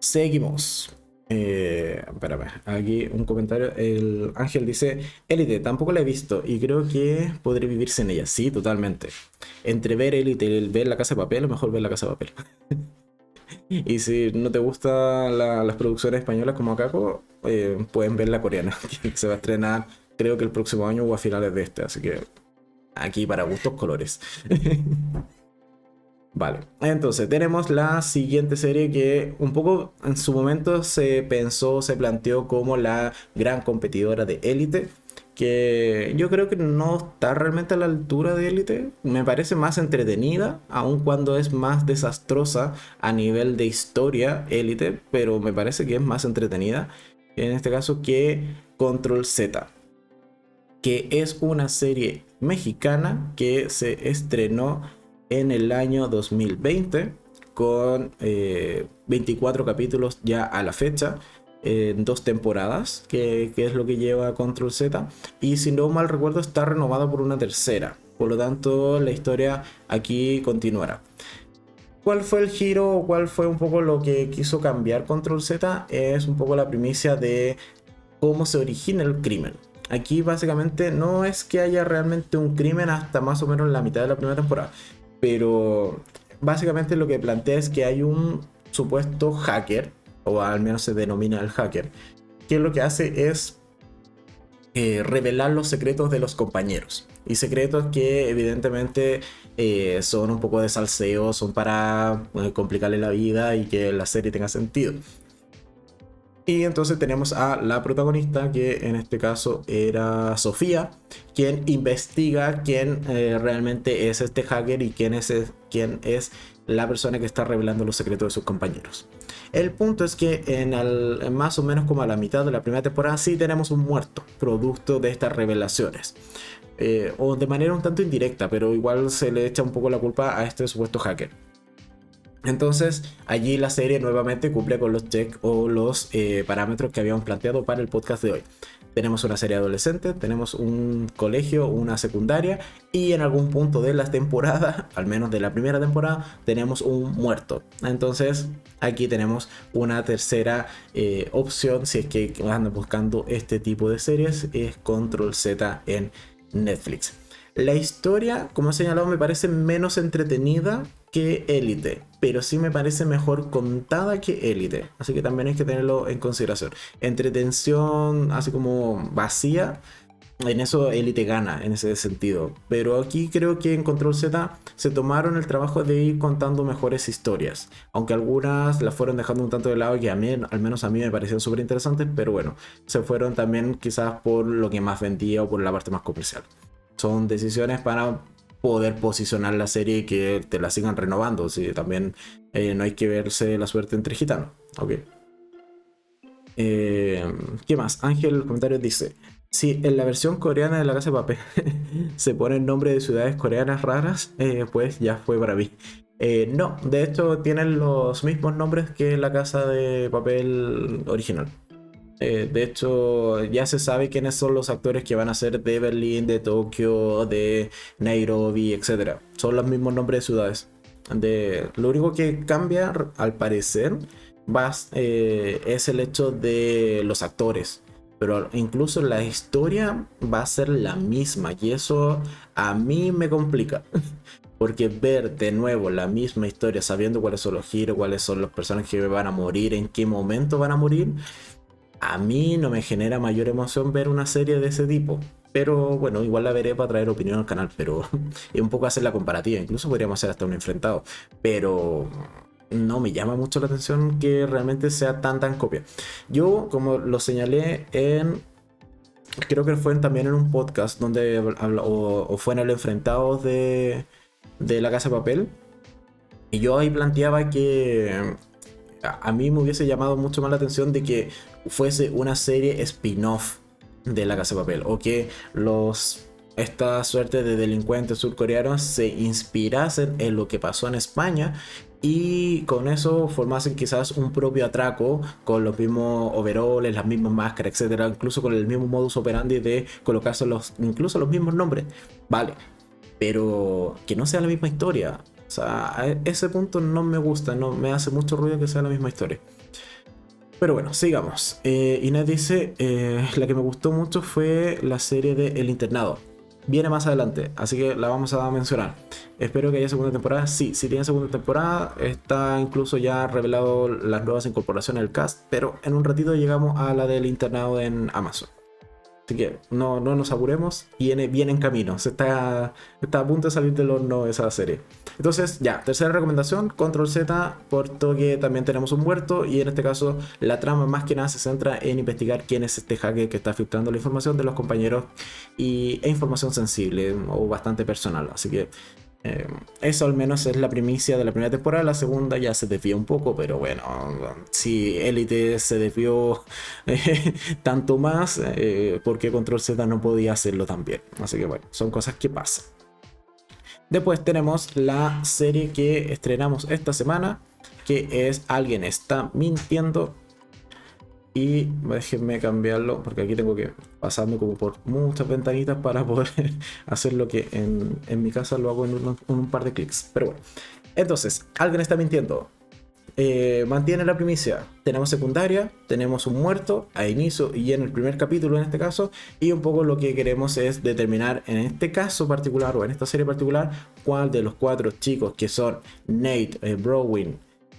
Seguimos. Eh, espérame, aquí un comentario. El Ángel dice: Elite, tampoco la he visto y creo que podré vivir sin ella. Sí, totalmente. Entre ver Elite y ver la casa de papel, mejor ver la casa de papel. y si no te gustan las producciones españolas como Akako, eh, pueden ver la coreana, se va a estrenar creo que el próximo año o a finales de este. Así que aquí para gustos colores. Vale, entonces tenemos la siguiente serie que un poco en su momento se pensó, se planteó como la gran competidora de Elite, que yo creo que no está realmente a la altura de Elite, me parece más entretenida, aun cuando es más desastrosa a nivel de historia Elite, pero me parece que es más entretenida, en este caso que Control Z, que es una serie mexicana que se estrenó en el año 2020 con 24 eh, capítulos ya a la fecha. en dos temporadas, que, que, es lo que lleva Control Z, y si no mal recuerdo está renovada por una tercera. Por lo tanto, la historia aquí continuará. ¿Cuál fue el giro o cuál fue un poco lo que quiso cambiar Control Z? Es un poco la primicia de cómo se origina el crimen. Aquí básicamente no es que haya realmente un crimen hasta más o menos la mitad de la primera temporada, pero básicamente lo que plantea es que hay un supuesto hacker, o al menos se denomina el hacker, que lo que hace es eh, revelar los secretos de los compañeros. Y secretos que evidentemente eh, son un poco de salseo, son para eh, complicarle la vida y que la serie tenga sentido. Y entonces tenemos a la protagonista, que en este caso era Sofía, quien investiga quién realmente es este hacker y quién es, quién es la persona que está revelando los secretos de sus compañeros. El punto es que en, más o menos como a la mitad de la primera temporada sí tenemos un muerto, producto de estas revelaciones. Eh, o de manera un tanto indirecta, pero igual se le echa un poco la culpa a este supuesto hacker. Entonces, allí la serie nuevamente cumple con los checks o los eh, parámetros que habíamos planteado para el podcast de hoy. Tenemos una serie adolescente, tenemos un colegio, una secundaria y en algún punto de la temporada, al menos de la primera temporada, tenemos un muerto. Entonces aquí tenemos una tercera eh, opción si es que andan buscando este tipo de series, es Control Z en Netflix. La historia, como he señalado, me parece menos entretenida que Élite, pero sí me parece mejor contada que Élite, así que también hay que tenerlo en consideración. Entretención así como vacía, en eso Élite gana en ese sentido, pero aquí creo que en Control Z se tomaron el trabajo de ir contando mejores historias, aunque algunas las fueron dejando un tanto de lado que a mí, al menos a mí me parecieron súper interesantes, pero bueno, se fueron también quizás por lo que más vendía o por la parte más comercial. Son decisiones para poder posicionar la serie y que te la sigan renovando. ¿sí? También eh, no hay que verse la suerte entre gitanos. Ok. Eh, ¿Qué más? Ángel el comentario dice: Si en la versión coreana de la casa de papel se pone el nombre de ciudades coreanas raras, eh, pues ya fue para mí. no, de hecho tienen los mismos nombres que la casa de papel original. Eh, de hecho, ya se sabe quiénes son los actores que van a ser de Berlín, de Tokio, de Nairobi, etc. Son los mismos nombres de ciudades. De, lo único que cambia, al parecer, eh, es el hecho de los actores. Pero incluso la historia va a ser la misma. Y eso a mí me complica. Porque ver de nuevo la misma historia, sabiendo cuáles son los giros, cuáles son los personajes que van a morir, en qué momento van a morir, a mí no me genera mayor emoción ver una serie de ese tipo. Pero bueno, igual la veré para traer opinión al canal, pero es un poco hacer la comparativa. Incluso podríamos hacer hasta un enfrentado. Pero no me llama mucho la atención que realmente sea tan tan copia. Yo, como lo señalé en. Creo que fue también en un podcast donde o, o fue en el enfrentado de, de la casa de papel. Y yo ahí planteaba que a mí me hubiese llamado mucho más la atención de que fuese una serie spin-off de La Casa de Papel o que los esta suerte de delincuentes surcoreanos se inspirasen en lo que pasó en España y con eso formasen quizás un propio atraco con los mismos overoles, las mismas máscaras, etcétera, incluso con el mismo modus operandi de colocarse los incluso los mismos nombres. Vale, pero que no sea la misma historia. O sea, ese punto no me gusta, no me hace mucho ruido que sea la misma historia. Pero bueno, sigamos. Eh, Inés dice, eh, la que me gustó mucho fue la serie de El Internado. Viene más adelante, así que la vamos a mencionar. Espero que haya segunda temporada. Sí, si tiene segunda temporada, está incluso ya revelado las nuevas incorporaciones del cast, pero en un ratito llegamos a la del internado en Amazon. Así que no, no nos apuremos, viene bien en camino. Se está, está a punto de salir del horno esa serie. Entonces, ya, tercera recomendación, Control Z, puesto que también tenemos un muerto y en este caso la trama más que nada se centra en investigar quién es este hacker que está filtrando la información de los compañeros y, e información sensible o bastante personal. Así que eh, eso al menos es la primicia de la primera temporada. La segunda ya se desvía un poco, pero bueno, si Elite se desvió eh, tanto más, eh, porque Control Z no podía hacerlo también. Así que bueno, son cosas que pasan. Después tenemos la serie que estrenamos esta semana, que es Alguien está mintiendo. Y déjenme cambiarlo porque aquí tengo que pasarme como por muchas ventanitas para poder hacer lo que en, mi casa lo hago en un, par de clics. Pero bueno, entonces, alguien está mintiendo. Eh, mantiene la primicia. Tenemos secundaria, tenemos un muerto a inicio y en el primer capítulo en este caso. Y un poco lo que queremos es determinar en este caso particular o en esta serie particular cuál de los cuatro chicos que son Nate, eh,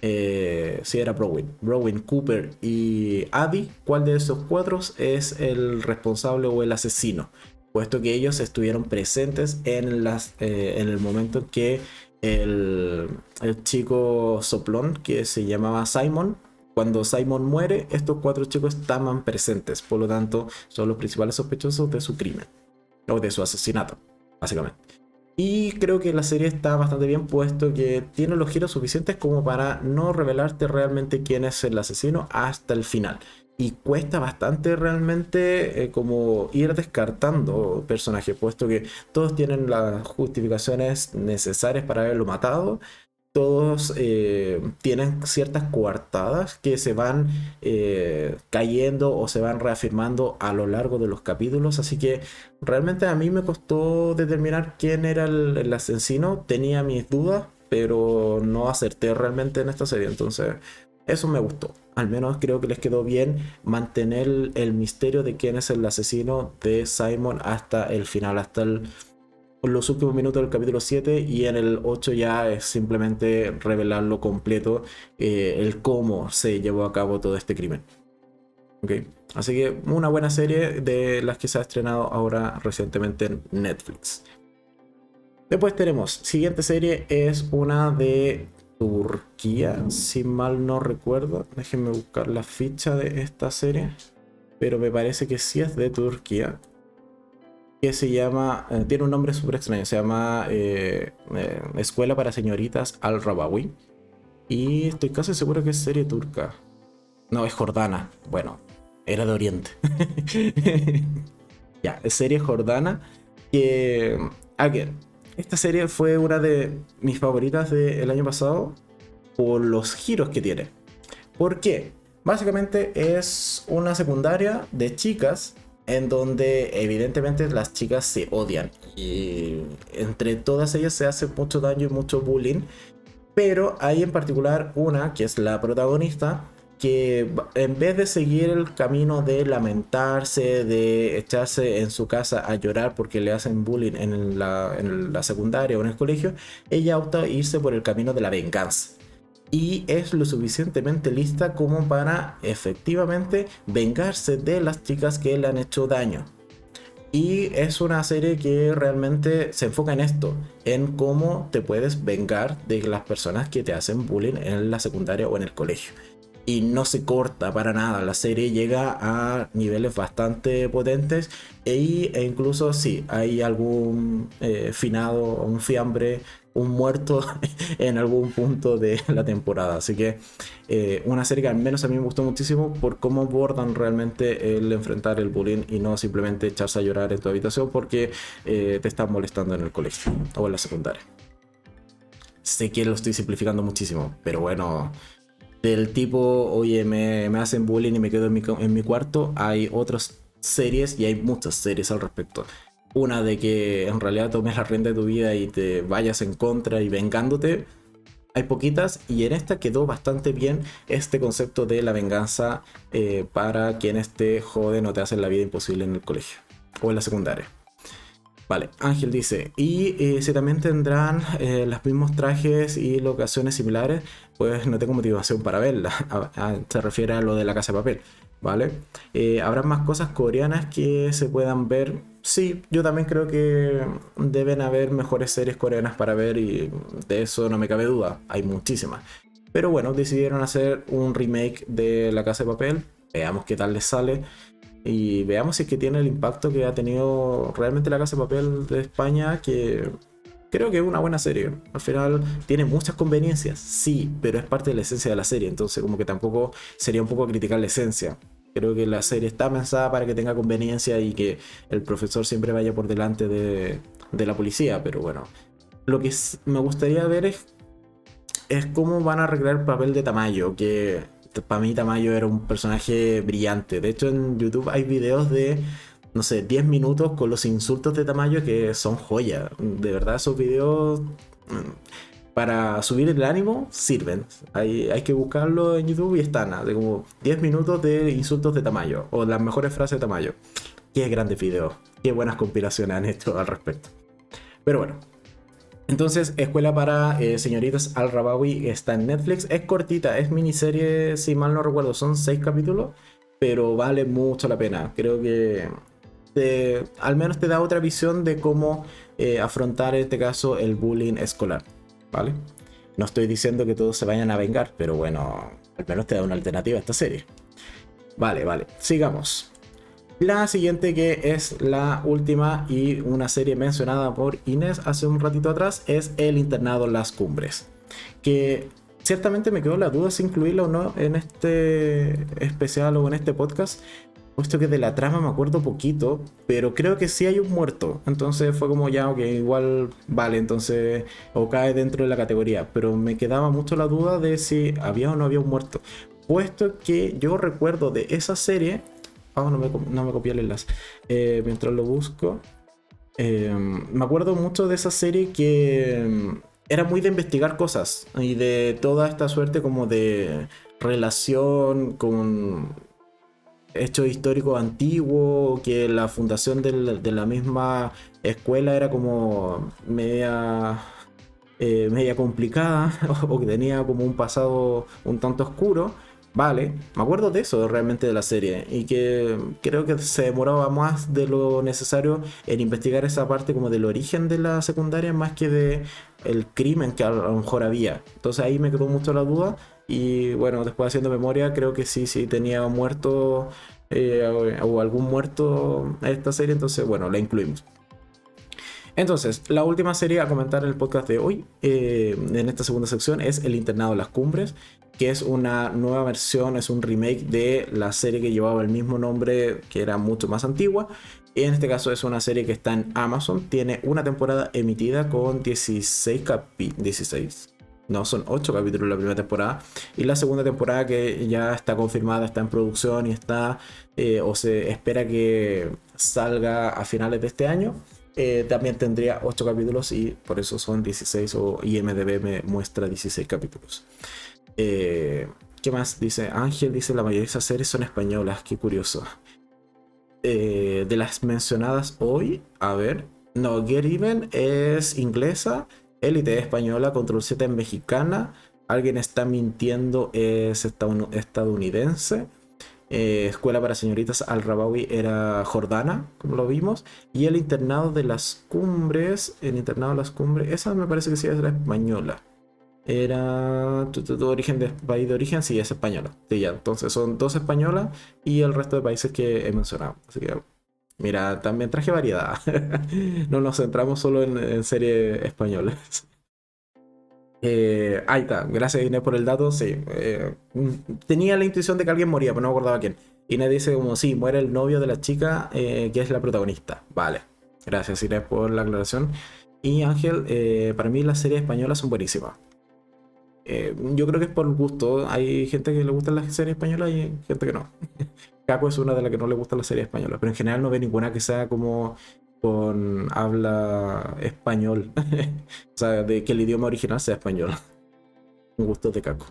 eh, si era Browin, Cooper y Abby, cuál de esos cuatro es el responsable o el asesino, puesto que ellos estuvieron presentes eh, en el momento en que el, el chico soplón que se llamaba Simon cuando Simon muere, estos cuatro chicos estaban presentes, por lo tanto, son los principales sospechosos de su crimen o de su asesinato, básicamente. Y creo que la serie está bastante bien puesto que tiene los giros suficientes como para no revelarte realmente quién es el asesino hasta el final. Y cuesta bastante realmente eh, como ir descartando personajes, puesto que todos tienen las justificaciones necesarias para haberlo matado todos eh, tienen ciertas coartadas que se van eh, cayendo o se van reafirmando a lo largo de los capítulos. Así que realmente a mí me costó determinar quién era el, asesino. Tenía mis dudas, pero no acerté realmente en esta serie. Entonces, eso me gustó. Al menos creo que les quedó bien mantener el misterio de quién es el asesino de Simon hasta el final, hasta el los últimos minutos del capítulo 7 y en el 8 ya es simplemente revelarlo completo, eh, el cómo se llevó a cabo todo este crimen. Okay. Así que una buena serie de las que se ha estrenado ahora recientemente en Netflix. Después tenemos, siguiente serie es una de Turquía, si mal no recuerdo. Déjenme buscar la ficha de esta serie. Pero me parece que sí es de Turquía que se llama, eh, tiene un nombre súper extraño, se llama eh, eh, Escuela para Señoritas Al-Rabawi. Y estoy casi seguro que es serie turca. No, es jordana. Bueno, era de Oriente. ya, es serie jordana. Que, again, esta serie fue una de mis favoritas del año pasado por los giros que tiene. ¿Por qué? Básicamente es una secundaria de chicas en donde evidentemente las chicas se odian. Y entre todas ellas se hace mucho daño y mucho bullying, pero hay en particular una que es la protagonista que en vez de seguir el camino de lamentarse, de echarse en su casa a llorar porque le hacen bullying en la, en la secundaria o en el colegio, ella opta irse por el camino de la venganza y es lo suficientemente lista como para efectivamente vengarse de las chicas que le han hecho daño. Y es una serie que realmente se enfoca en esto, en cómo te puedes vengar de las personas que te hacen bullying en la secundaria o en el colegio. Y no se corta para nada, la serie llega a niveles bastante potentes e, e incluso si hay algún eh, finado, un fiambre un muerto en algún punto de la temporada. Así que eh, una serie que al menos a mí me gustó muchísimo por cómo abordan realmente el enfrentar el bullying y no simplemente echarse a llorar en tu habitación porque eh, te están molestando en el colegio o en la secundaria. Sé que lo estoy simplificando muchísimo, pero bueno, del tipo, oye, me, hacen bullying y me quedo en mi, en mi cuarto, hay otras series y hay muchas series al respecto una de que en realidad tomes la rienda de tu vida y te vayas en contra y vengándote. Hay poquitas y en esta quedó bastante bien este concepto de la venganza eh, para quienes te joden o te hacen la vida imposible en el colegio o en la secundaria. Vale, Ángel dice, y eh, si también tendrán eh, los mismos trajes y locaciones similares, pues no tengo motivación para verla. se refiere a lo de la casa de papel, ¿vale? Habrá más cosas coreanas que se puedan ver sí, yo también creo que deben haber mejores series coreanas para ver y de eso no me cabe duda, hay muchísimas. Pero bueno, decidieron hacer un remake de La Casa de Papel, veamos qué tal les sale y veamos si es que tiene el impacto que ha tenido realmente La Casa de Papel de España, que creo que es una buena serie. Al final tiene muchas conveniencias, sí, pero es parte de la esencia de la serie, entonces como que tampoco sería un poco criticar la esencia. Creo que la serie está pensada para que tenga conveniencia y que el profesor siempre vaya por delante de, la policía, pero bueno. Lo que me gustaría ver es, es cómo van a arreglar el papel de Tamayo, que para mí Tamayo era un personaje brillante. De hecho, en YouTube hay videos de, no sé, 10 minutos con los insultos de Tamayo que son joya. De verdad, esos videos mm, para subir el ánimo sirven. Hay, hay que buscarlo en YouTube y están, de como 10 minutos de insultos de Tamayo o las mejores frases de Tamayo. Qué grandes videos, qué buenas compilaciones han hecho al respecto. Pero bueno, entonces, Escuela para eh, Señoritas Al Rabawi está en Netflix. Es cortita, es miniserie, si mal no recuerdo, son seis capítulos, pero vale mucho la pena. Creo que al menos te da otra visión de cómo eh, afrontar en este caso el bullying escolar, ¿vale? No estoy diciendo que todos se vayan a vengar, pero bueno, al menos te da una alternativa a esta serie. Vale, vale, sigamos. La siguiente, que es la última y una serie mencionada por Inés hace un ratito atrás, es El internado Las Cumbres. Que ciertamente me quedó la duda si incluirla o no en este especial o en este podcast. Puesto que de la trama me acuerdo poquito, pero creo que sí hay un muerto. Entonces fue como ya, ok, igual vale, entonces, o cae dentro de la categoría. Pero me quedaba mucho la duda de si había o no había un muerto. Puesto que yo recuerdo de esa serie Ah, no me, no copié el enlace. Eh, mientras lo busco. Eh, me acuerdo mucho de esa serie que mm, era muy de investigar cosas y de toda esta suerte como de relación con hechos históricos antiguos, que la fundación de la misma escuela era como media, eh, media complicada o que tenía como un pasado un tanto oscuro. Vale, me acuerdo de eso realmente de la serie y que creo que se demoraba más de lo necesario en investigar esa parte como del origen de la secundaria más que de el crimen que a lo mejor había. Entonces ahí me quedó mucho la duda y bueno, después haciendo memoria creo que sí, sí tenía muerto eh, o algún muerto esta serie, entonces bueno, la incluimos. Entonces, la última serie a comentar en el podcast de hoy, eh, en esta segunda sección, es El Internado de las Cumbres, que es una nueva versión, es un remake de la serie que llevaba el mismo nombre, que era mucho más antigua. En este caso es una serie que está en Amazon, tiene una temporada emitida con 16 capítulos. 16. No, son 8 capítulos la primera temporada. Y la segunda temporada que ya está confirmada, está en producción y está, eh, o se espera que salga a finales de este año. Eh, también tendría 8 capítulos y por eso son 16 o IMDB me muestra 16 capítulos. Eh, ¿Qué más? Dice Ángel, dice la mayoría de esas series son españolas, qué curioso. De las mencionadas hoy, a ver, no, Get Even es inglesa, Elite es española, Control 7 es mexicana, Alguien está mintiendo es estadounidense. Eh, escuela para señoritas Al-Rabawi era Jordana, como lo vimos. Y el internado de las cumbres, el internado de las cumbres, esa me parece que sí es la española. Era tu, origen de país de origen, sí, es española. Sí, ya. Entonces son dos españolas y el resto de países que he mencionado. Así que, mira, también traje variedad. no nos centramos solo en series españolas. Eh, ahí está, gracias Inés por el dato, sí. Eh, tenía la intuición de que alguien moría, pero no me acordaba quién. Inés dice como, sí, muere el novio de la chica, eh, que es la protagonista. Vale, gracias Inés por la aclaración. Y Ángel, para mí las series españolas son buenísimas. yo creo que es por gusto. Hay gente que le gustan las series españolas y gente que no. Caco es una de las que no le gustan las series españolas, pero en general no ve ninguna que sea como con habla español. o sea, de que el idioma original sea español. Un gusto de caco.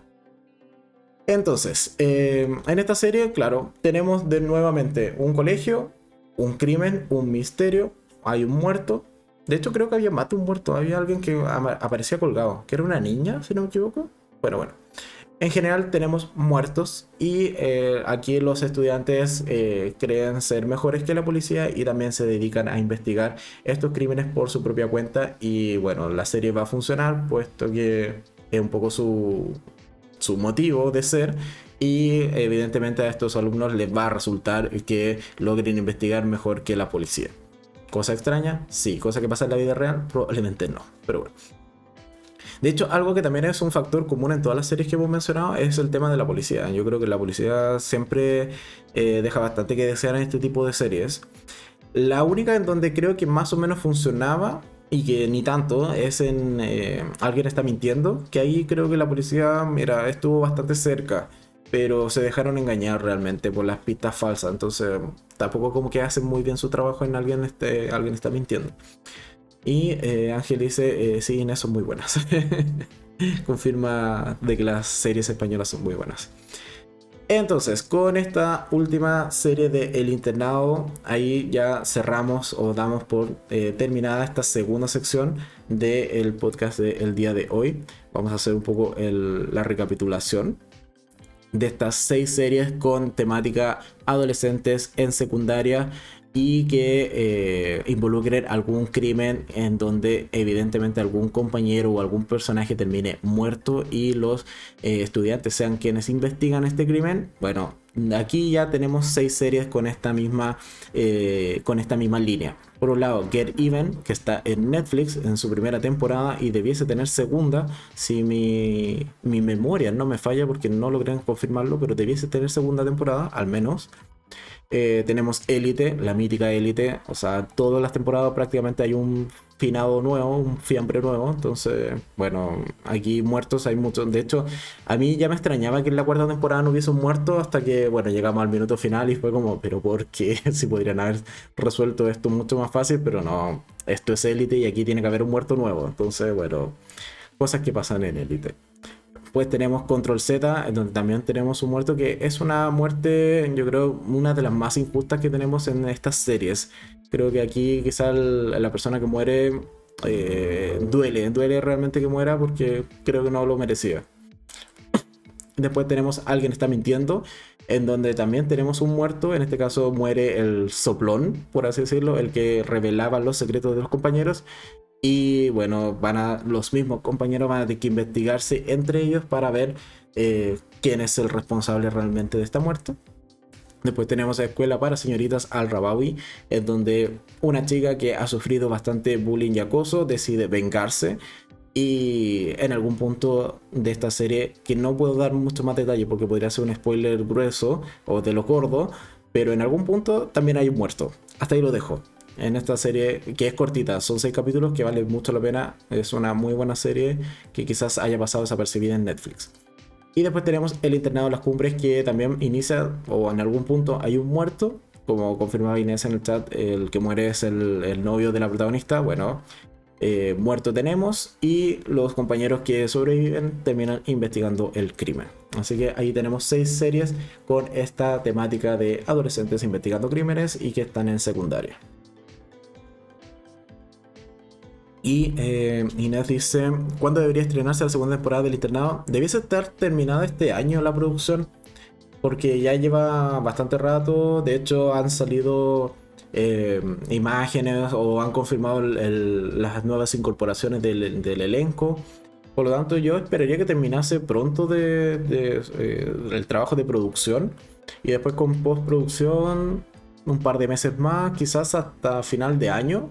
Entonces, eh, en esta serie, claro, tenemos de nuevamente un colegio, un crimen, un misterio, hay un muerto. De hecho, creo que había más de un muerto. Había alguien que aparecía colgado, que era una niña, si no me equivoco. Bueno, bueno en general tenemos muertos y eh, aquí los estudiantes eh, creen ser mejores que la policía y también se dedican a investigar estos crímenes por su propia cuenta y bueno, la serie va a funcionar puesto que es un poco su, su motivo de ser y evidentemente a estos alumnos les va a resultar que logren investigar mejor que la policía. ¿Cosa extraña? Sí. ¿Cosa que pasa en la vida real? Probablemente no. Pero bueno. De hecho, algo que también es un factor común en todas las series que hemos mencionado es el tema de la policía. Yo creo que la policía siempre eh, deja bastante que desear en este tipo de series. La única en donde creo que más o menos funcionaba y que ni tanto es en eh, Alguien está mintiendo, que ahí creo que la policía, mira, estuvo bastante cerca. pero se dejaron engañar realmente por las pistas falsas. Entonces, tampoco como que hacen muy bien su trabajo en alguien, este, alguien está mintiendo. Y eh, Ángel dice, eh, sí, Inés son muy buenas. Confirma de que las series españolas son muy buenas. Entonces, con esta última serie de El Internado, ahí ya cerramos o damos por eh, terminada esta segunda sección del podcast del día de hoy. Vamos a hacer un poco la recapitulación de estas seis series con temática adolescentes en secundaria y que eh, involucren algún crimen en donde evidentemente algún compañero o algún personaje termine muerto y los eh, estudiantes sean quienes investigan este crimen. Bueno, aquí ya tenemos seis series con esta misma, eh, con esta misma línea. Por un lado, Get Even, que está en Netflix en su primera temporada y debiese tener segunda, si mi, mi memoria no me falla porque no logré confirmarlo, pero debiese tener segunda temporada, al menos. Eh, tenemos Élite, la mítica Élite. O sea, todas las temporadas prácticamente hay un finado nuevo, un fiambre nuevo. Entonces, bueno, aquí muertos hay muchos. De hecho, a mí ya me extrañaba que en la cuarta temporada no hubiese un muerto hasta que, bueno, llegamos al minuto final y fue como, pero ¿por qué? si podrían haber resuelto esto mucho más fácil, pero no, esto es Élite y aquí tiene que haber un muerto nuevo. Entonces, bueno, cosas que pasan en Élite. Pues tenemos Control Z, donde también tenemos un muerto que es una muerte, yo creo, una de las más injustas que tenemos en estas series. Creo que aquí quizá la persona que muere eh, duele, duele realmente que muera porque creo que no lo merecía. Después tenemos Alguien está mintiendo, en donde también tenemos un muerto, en este caso muere el soplón, por así decirlo, el que revelaba los secretos de los compañeros. Y bueno, van a, los mismos compañeros van a tener que investigarse entre ellos para ver eh, quién es el responsable realmente de esta muerte. Después tenemos la Escuela para Señoritas Al-Rabawi, en donde una chica que ha sufrido bastante bullying y acoso decide vengarse. Y en algún punto de esta serie, que no puedo dar mucho más detalle porque podría ser un spoiler grueso o de lo gordo, pero en algún punto también hay un muerto. Hasta ahí lo dejo en esta serie que es cortita, son seis capítulos que vale mucho la pena, es una muy buena serie que quizás haya pasado desapercibida en Netflix. Y después tenemos El Internado de las Cumbres que también inicia, o en algún punto hay un muerto, como confirmaba Inés en el chat, el que muere es el, novio de la protagonista, bueno, eh, muerto tenemos y los compañeros que sobreviven terminan investigando el crimen. Así que ahí tenemos seis series con esta temática de adolescentes investigando crímenes y que están en secundaria. Y eh, Inés dice, ¿cuándo debería estrenarse la segunda temporada del internado? Debiese estar terminada este año la producción, porque ya lleva bastante rato, de hecho han salido eh, imágenes o han confirmado las nuevas incorporaciones del, elenco. Por lo tanto, yo esperaría que terminase pronto eh, el trabajo de producción y después con postproducción un par de meses más, quizás hasta final de año,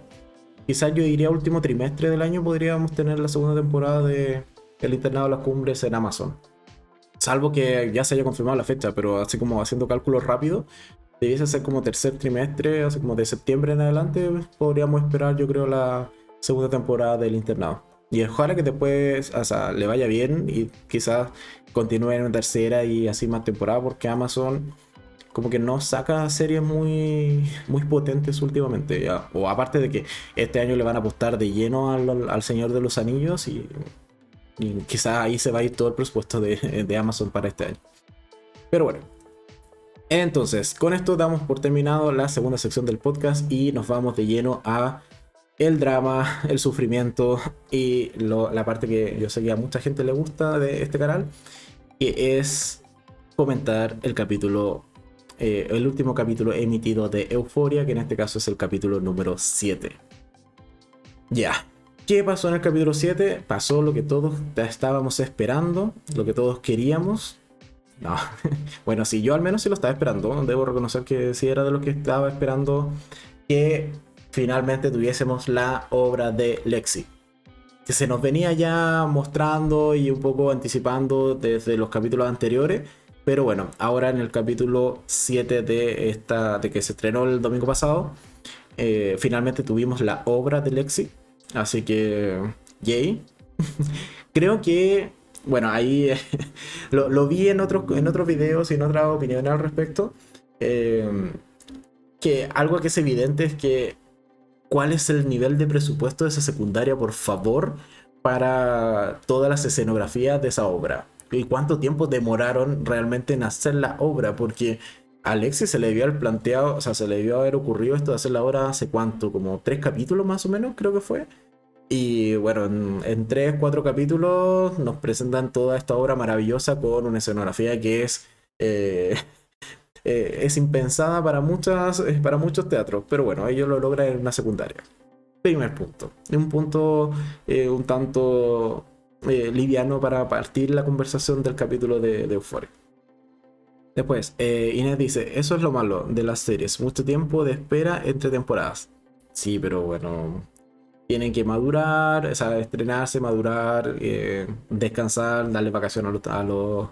quizás yo diría último trimestre del año podríamos tener la segunda temporada de El Internado de las Cumbres en Amazon. Salvo que ya se haya confirmado la fecha, pero así como haciendo cálculos rápidos, debiese ser como tercer trimestre, así como de septiembre en adelante, podríamos esperar yo creo la segunda temporada del Internado. Y ojalá que después o sea, le vaya bien y quizás continúe en una tercera y así más temporada, porque Amazon como que no saca series muy, muy potentes últimamente. O aparte de que este año le van a apostar de lleno al, Señor de los Anillos y, quizás ahí se va a ir todo el presupuesto de, de, Amazon para este año. Pero bueno. Entonces, con esto damos por terminado la segunda sección del podcast y nos vamos de lleno a el drama, el sufrimiento y la parte que yo sé que a mucha gente le gusta de este canal, que es comentar el capítulo eh, el último capítulo emitido de Euforia, que en este caso es el capítulo número 7. Ya. ¿Qué pasó en el capítulo 7? Pasó lo que todos estábamos esperando, lo que todos queríamos. No. bueno, sí, yo al menos sí lo estaba esperando. Debo reconocer que sí era de lo que estaba esperando que finalmente tuviésemos la obra de Lexi. Que se nos venía ya mostrando y un poco anticipando desde los capítulos anteriores pero bueno, ahora en el capítulo 7 de esta. de que se estrenó el domingo pasado. Eh, finalmente tuvimos la obra de Lexi. Así que. Yay. Creo que bueno, ahí lo, vi en otros, en otros videos y en otras opiniones al respecto. Eh, que algo que es evidente es que cuál es el nivel de presupuesto de esa secundaria, por favor, para todas las escenografías de esa obra. Y cuánto tiempo demoraron realmente en hacer la obra, porque a Alexis se le vio al planteado, o sea, se le debió haber ocurrido esto de hacer la obra hace cuánto, como tres capítulos más o menos, creo que fue. Y bueno, en, tres, cuatro capítulos nos presentan toda esta obra maravillosa con una escenografía que es, eh, eh, es impensada para, muchas, eh, para muchos teatros, pero bueno, ellos lo logran en una secundaria. Primer punto. Un punto un tanto liviano para partir la conversación del capítulo de, de Euphoria. Después, Inés dice, eso es lo malo de las series, mucho tiempo de espera entre temporadas. Sí, pero bueno, tienen que madurar, o sea, estrenarse, madurar, eh, descansar, darle vacaciones a los,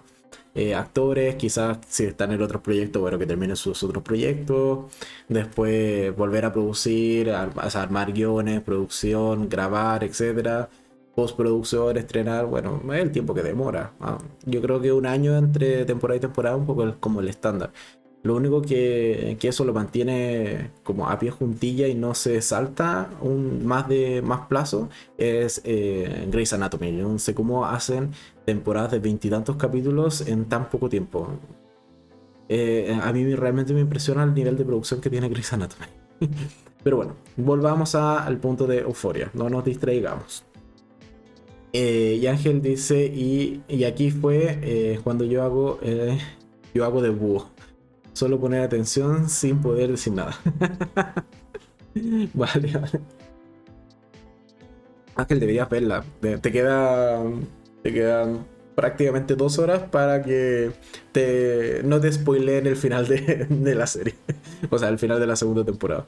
eh, actores, quizás si están en otros proyectos, bueno, que terminen sus otros proyectos, después volver a producir, a, armar guiones, producción, grabar, etcétera, postproducción, estrenar, bueno, es el tiempo que demora. Yo creo que un año entre temporada y temporada un poco es como el estándar. Lo único que, eso lo mantiene como a pie juntilla y no se salta un, más de más plazo es eh, Grey's Anatomy. Yo no sé cómo hacen temporadas de veintitantos capítulos en tan poco tiempo. Eh, a mí realmente me impresiona el nivel de producción que tiene Grey's Anatomy. Pero bueno, volvamos al punto de euforia, no nos distraigamos. Eh, y Ángel dice, y, y aquí fue eh, cuando yo hago, yo hago de búho. Solo poner atención sin poder decir nada. vale, vale. Ángel, deberías verla. Te queda. Te quedan prácticamente dos horas para que te, no te spoileen el final de, de la serie. o sea, el final de la segunda temporada.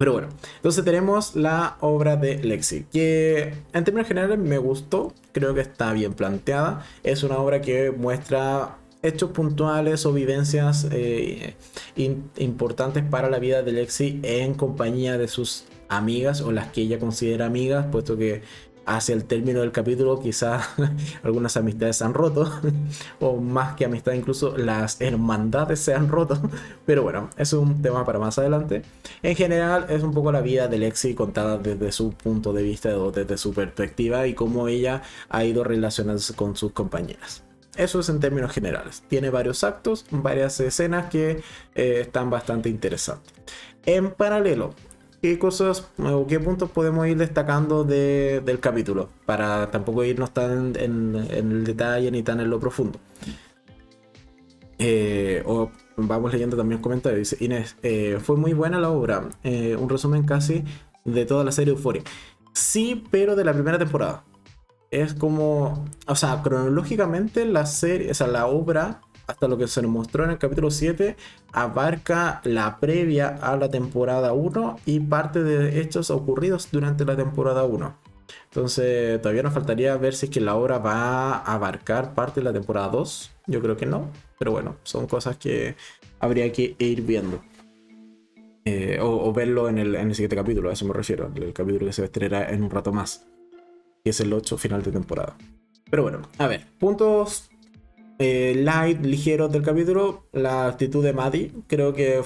Pero bueno, entonces tenemos la obra de Lexi, que en términos generales me gustó, creo que está bien planteada. Es una obra que muestra hechos puntuales o vivencias eh, importantes para la vida de Lexi en compañía de sus amigas o las que ella considera amigas, puesto que hacia el término del capítulo quizás algunas amistades se han roto, o más que amistad incluso las hermandades se han roto, pero bueno, es un tema para más adelante. En general es un poco la vida de Lexi contada desde su punto de vista o desde su perspectiva y cómo ella ha ido relacionándose con sus compañeras. Eso es en términos generales. Tiene varios actos, varias escenas que eh, están bastante interesantes. En paralelo, ¿qué cosas o qué puntos podemos ir destacando del capítulo? Para tampoco irnos tan en, el detalle ni tan en lo profundo. Eh, o vamos leyendo también comentarios. Dice Inés, eh, fue muy buena la obra. un resumen casi de toda la serie Euphoria. Sí, pero de la primera temporada es como, o sea, cronológicamente la serie, o sea, la obra, hasta lo que se nos mostró en el capítulo 7, abarca la previa a la temporada 1 y parte de hechos ocurridos durante la temporada 1. Entonces, todavía nos faltaría ver si es que la obra va a abarcar parte de la temporada 2. Yo creo que no, pero bueno, son cosas que habría que ir viendo. Eh, o, verlo en el, en el, siguiente capítulo, a eso me refiero, el capítulo que se estrenará en un rato más que es el 8 final de temporada. Pero bueno, a ver, puntos eh, light, ligeros del capítulo. La actitud de Maddie, creo que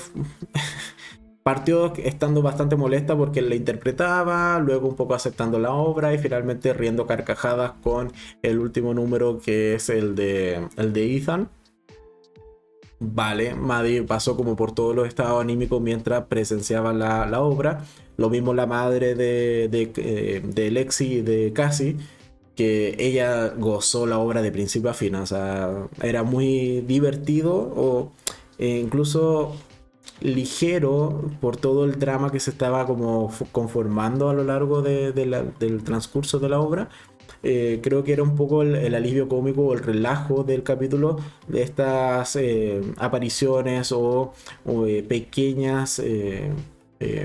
partió estando bastante molesta porque la interpretaba, luego un poco aceptando la obra y finalmente riendo carcajadas con el último número que es el de, el de Ethan. Vale, Maddie pasó como por todos los estados anímicos mientras presenciaba la, la obra. Lo mismo la madre de, de, eh, de Lexi y de Cassie, que ella gozó la obra de principio a fin. O sea, era muy divertido o e incluso ligero por todo el drama que se estaba como conformando a lo largo de, del transcurso de la obra. Eh, creo que era un poco el, alivio cómico o el relajo del capítulo de estas eh, apariciones o, pequeñas eh,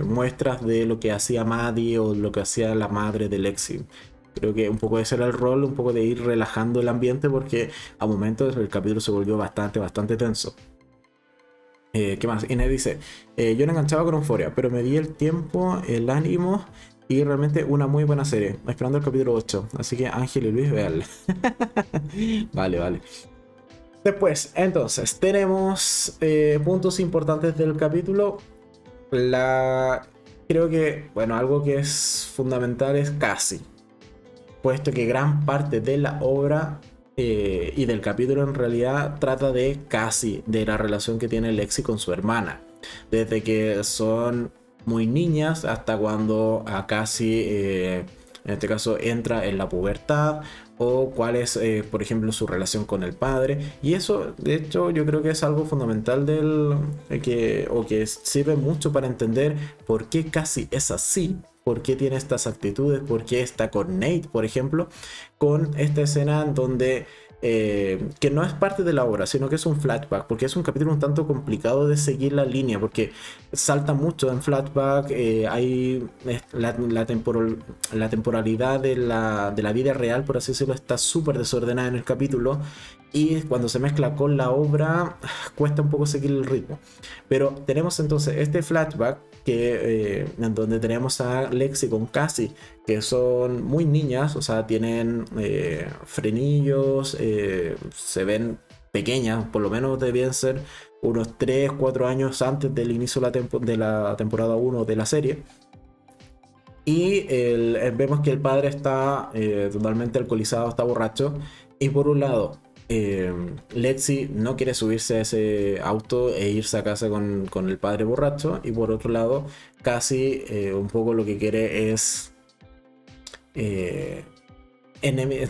muestras de lo que hacía Maddie o lo que hacía la madre de Lexi. Creo que un poco ese era el rol, un poco de ir relajando el ambiente porque a momentos el capítulo se volvió bastante, bastante tenso. Eh, ¿Qué más? Inés dice, eh, yo no enganchaba con Euforia, pero me di el tiempo, el ánimo Y realmente una muy buena serie. Esperando el capítulo 8. Así que Ángel y Luis, vean. vale, vale. Después, entonces, tenemos eh, puntos importantes del capítulo. La. Creo que, bueno, algo que es fundamental es casi. Puesto que gran parte de la obra eh, y del capítulo en realidad trata de casi, de la relación que tiene Lexi con su hermana. Desde que son muy niñas hasta cuando a casi, eh, en este caso, entra en la pubertad o cuál es, eh, por ejemplo, su relación con el padre. Y eso, de hecho, yo creo que es algo fundamental del, que, o que sirve mucho para entender por qué casi es así por qué tiene estas actitudes, por qué está con Nate, por ejemplo, con esta escena en donde eh, que no es parte de la obra, sino que es un flashback, porque es un capítulo un tanto complicado de seguir la línea, porque salta mucho en flashback, eh, hay la, la, temporalidad de la, de la, vida real, por así decirlo, está súper desordenada en el capítulo, y cuando se mezcla con la obra cuesta un poco seguir el ritmo. Pero tenemos entonces este flashback eh, en donde tenemos a Lexi con Cassie, que son muy niñas, o sea, tienen eh, frenillos, eh, se ven pequeñas, por lo menos debían ser unos 3, 4 años antes del inicio de la, temporada 1 de la serie. Y vemos que el padre está totalmente alcoholizado, está borracho. Y por un lado, eh, Lexi no quiere subirse a ese auto e irse a casa con, el padre borracho. Y por otro lado, casi eh, un poco lo que quiere es eh,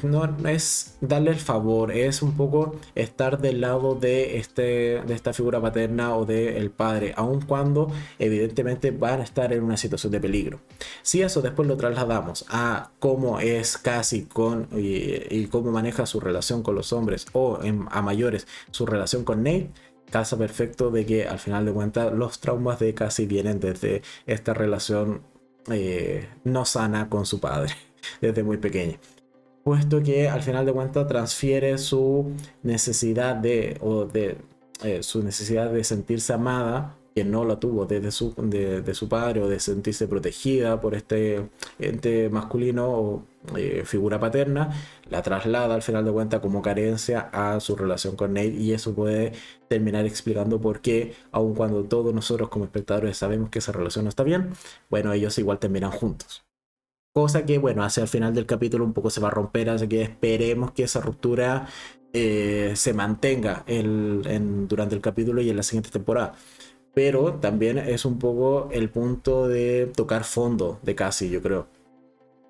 no, es darle el favor, es un poco estar del lado de, este, de esta figura paterna o del padre, aun cuando evidentemente van a estar en una situación de peligro. Si eso después lo trasladamos a cómo es casi con y, cómo maneja su relación con los hombres o a mayores su relación con Nate, casa perfecto de que al final de cuentas los traumas de casi vienen desde esta relación eh, no sana con su padre desde muy pequeña puesto que al final de cuentas transfiere su necesidad de, o de eh, su necesidad de sentirse amada, que no la tuvo desde su, de, su padre, o de sentirse protegida por este ente masculino o eh, figura paterna, la traslada al final de cuentas como carencia a su relación con Nate y eso puede terminar explicando por qué, aun cuando todos nosotros como espectadores sabemos que esa relación no está bien, bueno, ellos igual terminan juntos. Cosa que, bueno, hacia el final del capítulo un poco se va a romper, así que esperemos que esa ruptura eh, se mantenga durante el capítulo y en la siguiente temporada. Pero también es un poco el punto de tocar fondo de Cassie, yo creo.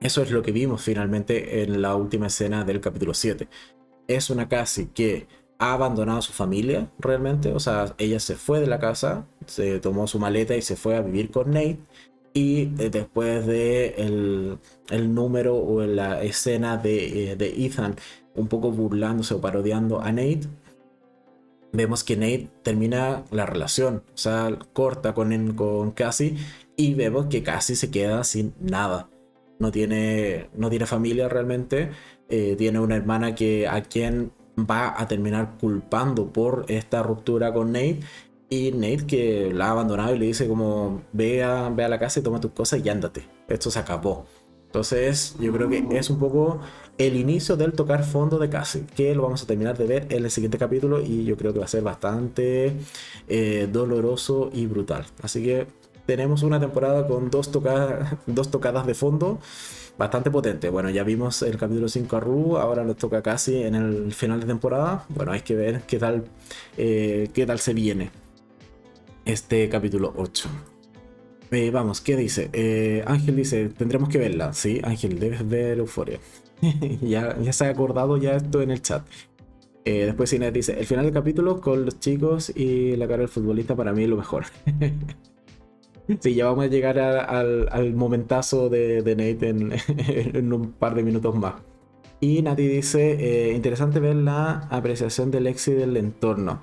Eso es lo que vimos finalmente en la última escena del capítulo 7. Es una Cassie que ha abandonado a su familia realmente, o sea, ella se fue de la casa, se tomó su maleta y se fue a vivir con Nate y eh, después de el, número o la escena de, eh, de, Ethan un poco burlándose o parodiando a Nate, vemos que Nate termina la relación, o sea, corta con, con Cassie y vemos que Cassie se queda sin nada. No tiene, no tiene familia realmente, eh, tiene una hermana que a quien va a terminar culpando por esta ruptura con Nate y Nate que la ha abandonado y le dice como ve a, ve a la casa y toma tus cosas y ándate. Esto se acabó. Entonces yo creo que es un poco el inicio del tocar fondo de Cassie, que lo vamos a terminar de ver en el siguiente capítulo y yo creo que va a ser bastante eh, doloroso y brutal. Así que tenemos una temporada con dos, tocadas, dos tocadas de fondo bastante potente. Bueno, ya vimos el capítulo 5 a Ru, ahora nos toca casi en el final de temporada. Bueno, hay que ver qué tal, eh, qué tal se viene este capítulo 8. Eh, vamos, ¿qué dice? Eh, Ángel dice, tendremos que verla. Sí, Ángel, debes ver Euforia. ya, ya se ha acordado ya esto en el chat. Eh, después Inés dice, el final del capítulo con los chicos y la cara del futbolista para mí es lo mejor. sí, ya vamos a llegar al, momentazo de, Nate en, un par de minutos más. Y Nati dice, interesante ver la apreciación del éxito del entorno.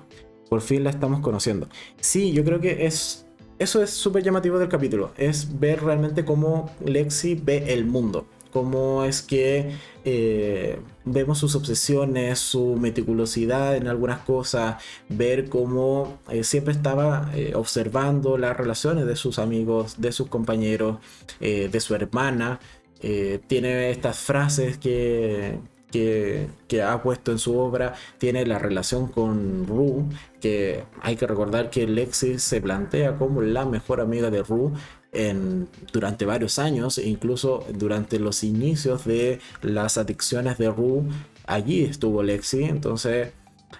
Por fin la estamos conociendo. Sí, yo creo que es. Eso es súper llamativo del capítulo. Es ver realmente cómo Lexi ve el mundo. cómo es que eh, vemos sus obsesiones, su meticulosidad en algunas cosas, ver cómo eh, siempre estaba eh, observando las relaciones de sus amigos, de sus compañeros, de su hermana. tiene estas frases que, que, ha puesto en su obra tiene la relación con Rue, que hay que recordar que Lexi se plantea como la mejor amiga de Rue durante varios años, e incluso durante los inicios de las adicciones de Rue, allí estuvo Lexi, entonces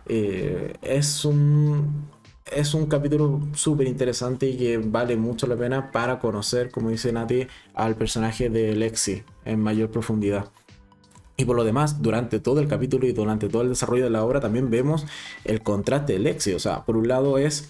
eh, es un... Es un capítulo súper interesante y que vale mucho la pena para conocer, como dice Nati, al personaje de Lexi en mayor profundidad. Y por lo demás, durante todo el capítulo y durante todo el desarrollo de la obra también vemos el contraste de Lexi. O sea, por un lado es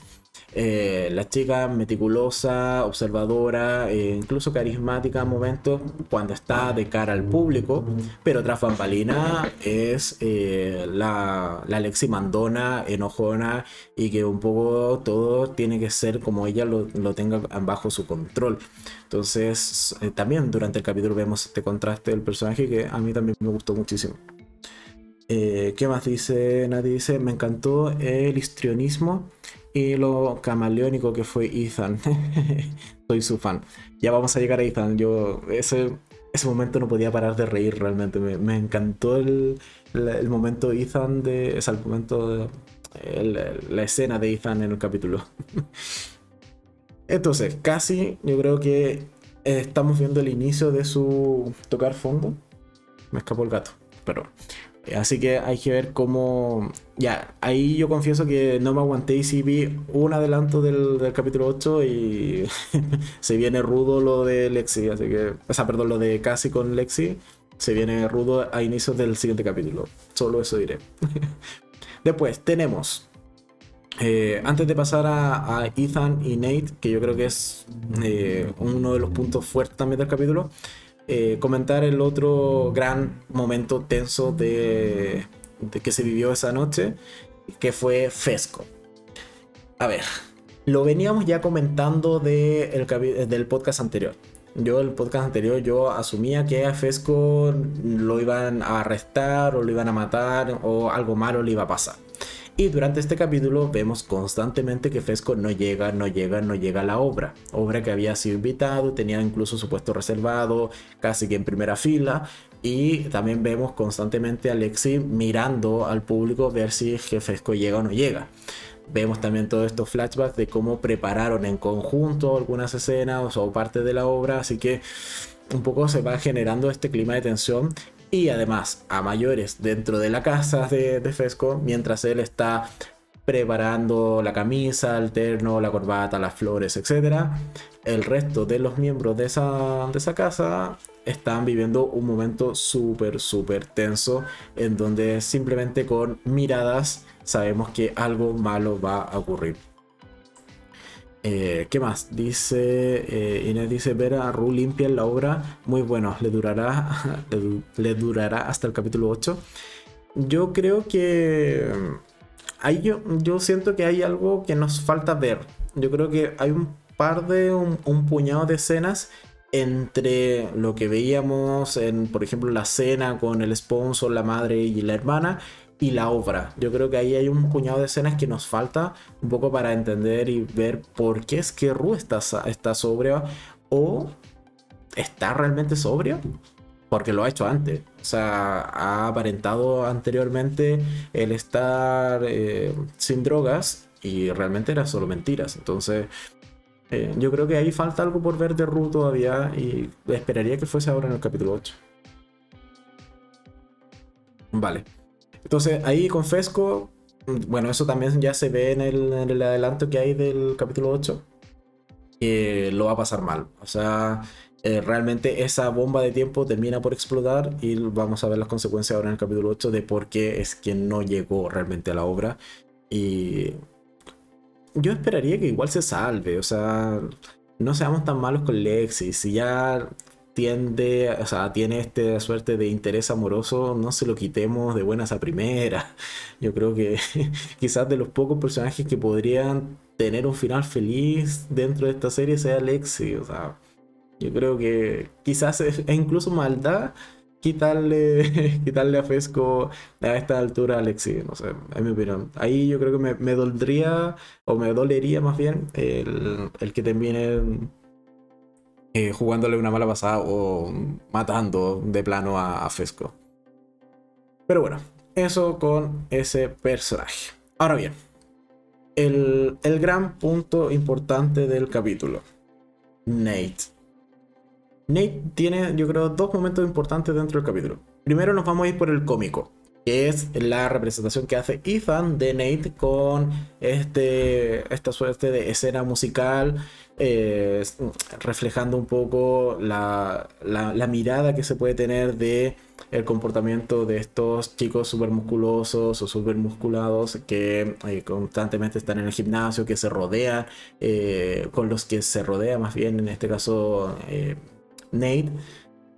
eh, la chica meticulosa, observadora, e incluso carismática a momentos cuando está de cara al público, pero tras bambalina es eh, la, la Lexi mandona, enojona y que un poco todo tiene que ser como ella lo, lo tenga bajo su control. Entonces, también durante el capítulo vemos este contraste del personaje que a mí también me gustó muchísimo. ¿Qué más dice? Nadie dice, me encantó el histrionismo lo camaleónico que fue Ethan. Soy su fan. Ya vamos a llegar a Ethan. Yo ese, ese momento no podía parar de reír realmente. Me, encantó el, el, momento Ethan de... Es el momento la escena de Ethan en el capítulo. Entonces, casi yo creo que estamos viendo el inicio de su tocar fondo. Me escapó el gato, pero Así que hay que ver cómo. Ya, ahí yo confieso que no me aguanté y sí vi un adelanto del, capítulo 8 y se viene rudo lo de Lexi. Así que. O sea, perdón, lo de Casi con Lexi. Se viene rudo a inicios del siguiente capítulo. Solo eso diré. Después tenemos. Eh, antes de pasar a, Ethan y Nate, que yo creo que es eh, uno de los puntos fuertes también del capítulo. Eh, comentar el otro gran momento tenso de, que se vivió esa noche, que fue Fesco. A ver, lo veníamos ya comentando de del podcast anterior. Yo el podcast anterior yo asumía que a Fesco lo iban a arrestar o lo iban a matar o algo malo le iba a pasar. Y durante este capítulo vemos constantemente que Fesco no llega, no llega, no llega a la obra. Obra que había sido invitado, tenía incluso su puesto reservado, casi que en primera fila. Y también vemos constantemente a Alexi mirando al público ver si Fesco llega o no llega. Vemos también todos estos flashbacks de cómo prepararon en conjunto algunas escenas o parte de la obra. Así que un poco se va generando este clima de tensión y además a mayores dentro de la casa de, Fesco mientras él está preparando la camisa, el terno, la corbata, las flores, etc. El resto de los miembros de esa, de esa casa están viviendo un momento súper, súper tenso en donde simplemente con miradas sabemos que algo malo va a ocurrir. Eh, ¿Qué más? Dice eh, Inés dice ver a Ru limpia en la obra, muy bueno, le durará, le, durará hasta el capítulo 8. Yo creo que hay, yo, yo siento que hay algo que nos falta ver. Yo creo que hay un par de un, un puñado de escenas entre lo que veíamos en, por ejemplo, la cena con el sponsor, la madre y la hermana, y la obra. Yo creo que ahí hay un puñado de escenas que nos falta un poco para entender y ver por qué es que Ru está, está sobria o está realmente sobria. Porque lo ha hecho antes. O sea, ha aparentado anteriormente el estar eh, sin drogas y realmente era solo mentiras. Entonces, eh, yo creo que ahí falta algo por ver de Ru todavía y esperaría que fuese ahora en el capítulo 8. Vale. Entonces ahí con Fesco, bueno, eso también ya se ve en el, adelanto que hay del capítulo 8, que lo va a pasar mal. O sea, eh, realmente esa bomba de tiempo termina por explotar y vamos a ver las consecuencias ahora en el capítulo 8 de por qué es que no llegó realmente a la obra. Y yo esperaría que igual se salve, o sea, no seamos tan malos con Lexi. Si ya tiende, o sea, tiene esta suerte de interés amoroso, no se lo quitemos de buenas a primeras. Yo creo que quizás de los pocos personajes que podrían tener un final feliz dentro de esta serie sea Lexi, o sea, Yo creo que quizás es, incluso maldad quitarle, quitarle a Fesco a esta altura a Alexi, no sé, en mi opinión. Ahí yo creo que me, me doldría, o me dolería más bien, el, el que termine eh, jugándole una mala pasada o matando de plano a, Fesco. Pero bueno, eso con ese personaje. Ahora bien, el, el gran punto importante del capítulo. Nate. Nate tiene, yo creo, dos momentos importantes dentro del capítulo. Primero nos vamos a ir por el cómico, es la representación que hace Ethan de Nate con este, esta suerte de escena musical, eh, reflejando un poco la, mirada que se puede tener de el comportamiento de estos chicos súper musculosos o súper musculados que eh, constantemente están en el gimnasio, que se rodean, eh, con los que se rodea más bien en este caso Nate,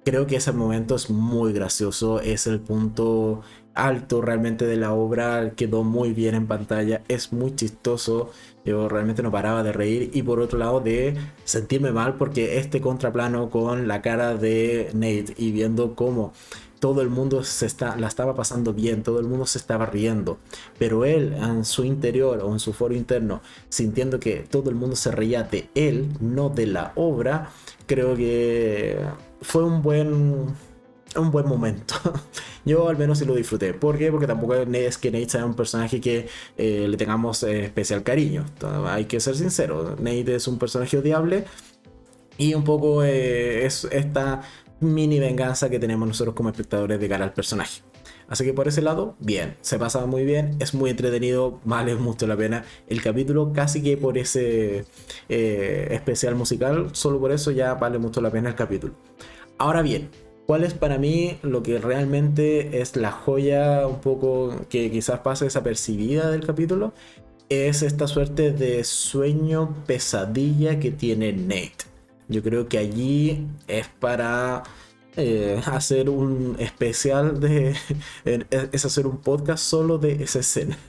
creo que ese momento es muy gracioso, es el punto alto realmente de la obra, quedó muy bien en pantalla, es muy chistoso, yo realmente no paraba de reír y por otro lado de sentirme mal porque este contraplano con la cara de Nate y viendo cómo todo el mundo se está, la estaba pasando bien, todo el mundo se estaba riendo, pero él en su interior o en su foro interno, sintiendo que todo el mundo se reía de él, no de la obra, creo que fue un buen, un buen momento. Yo al menos sí lo disfruté. ¿Por qué? Porque tampoco es que Nate sea un personaje que eh, le tengamos eh, especial cariño. hay que ser sincero. Nate es un personaje odiable. Y un poco eh, es esta mini venganza que tenemos nosotros como espectadores de cara al personaje. Así que por ese lado, bien, se pasa muy bien, es muy entretenido, vale mucho la pena el capítulo, casi que por ese especial musical, solo por eso ya vale mucho la pena el capítulo. Ahora bien, ¿cuál es para mí lo que realmente es la joya un poco que quizás pase desapercibida del capítulo? Es esta suerte de sueño pesadilla que tiene Nate. Yo creo que allí es para eh, hacer un especial de... es hacer un podcast solo de esa escena.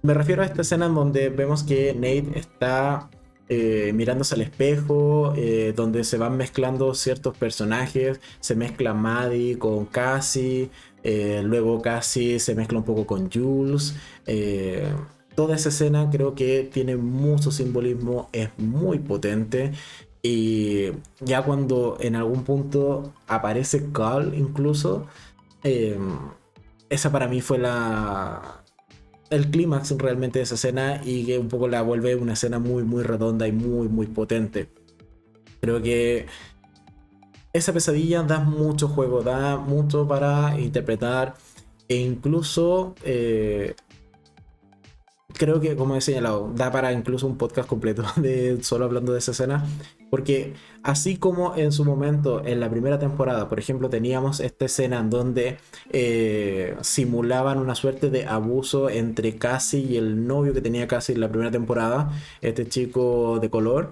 Me refiero a esta escena en donde vemos que Nate está eh, mirándose al espejo, eh, donde se van mezclando ciertos personajes, se mezcla Maddie con Cassie, luego Cassie se mezcla un poco con Jules. toda esa escena creo que tiene mucho simbolismo, es muy potente y ya cuando en algún punto aparece Carl incluso, esa para mí fue la el clímax realmente de esa escena y que un poco la vuelve una escena muy muy redonda y muy muy potente. Creo que esa pesadilla da mucho juego, da mucho para interpretar e incluso eh, creo que, como he señalado, da para incluso un podcast completo de solo hablando de esa escena. Porque así como en su momento, en la primera temporada, por ejemplo, teníamos esta escena en donde eh, simulaban una suerte de abuso entre Cassie y el novio que tenía Cassie en la primera temporada, este chico de color.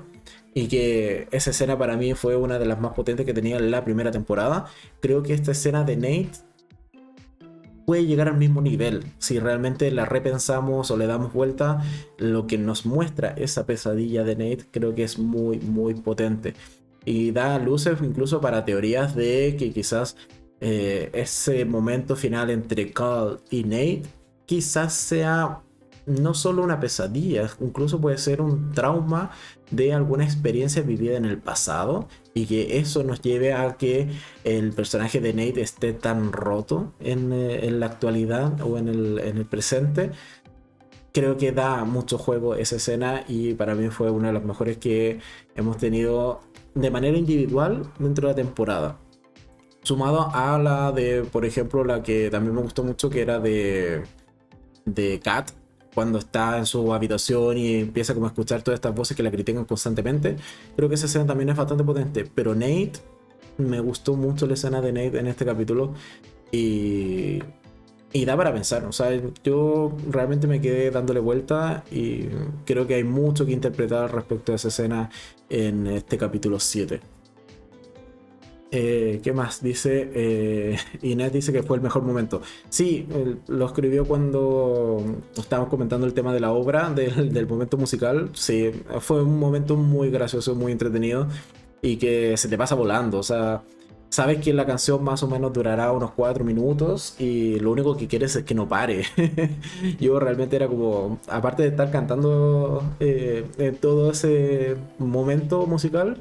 Y que esa escena para mí fue una de las más potentes que tenía en la primera temporada. Creo que esta escena de Nate llegar al mismo nivel. Si realmente la repensamos o le damos vuelta, lo que nos muestra esa pesadilla de Nate creo que es muy, muy potente. Y da luces incluso para teorías de que quizás eh, ese momento final entre Carl y Nate quizás sea no solo una pesadilla, incluso puede ser un trauma de alguna experiencia vivida en el pasado y que eso nos lleve a que el personaje de Nate esté tan roto en, eh, la actualidad o en el, presente. Creo que da mucho juego esa escena y para mí fue una de las mejores que hemos tenido de manera individual dentro de la temporada. Sumado a la de, por ejemplo, la que también me gustó mucho, que era de, de cuando está en su habitación y empieza como a escuchar todas estas voces que la critican constantemente. Creo que esa escena también es bastante potente. Pero Nate, me gustó mucho la escena de Nate en este capítulo y, y da para pensar. O sea, yo realmente me quedé dándole vuelta y creo que hay mucho que interpretar respecto a esa escena en este capítulo 7. Eh, ¿Qué más? Dice eh, Inés dice que fue el mejor momento. Sí, lo escribió cuando estábamos comentando el tema de la obra, del, momento musical. Sí, fue un momento muy gracioso, muy entretenido. y que se te pasa volando. O sea, sabes que la canción más o menos durará unos 4 minutos y lo único que quieres es que no pare. Yo realmente era como, aparte de estar cantando eh, en todo ese momento musical,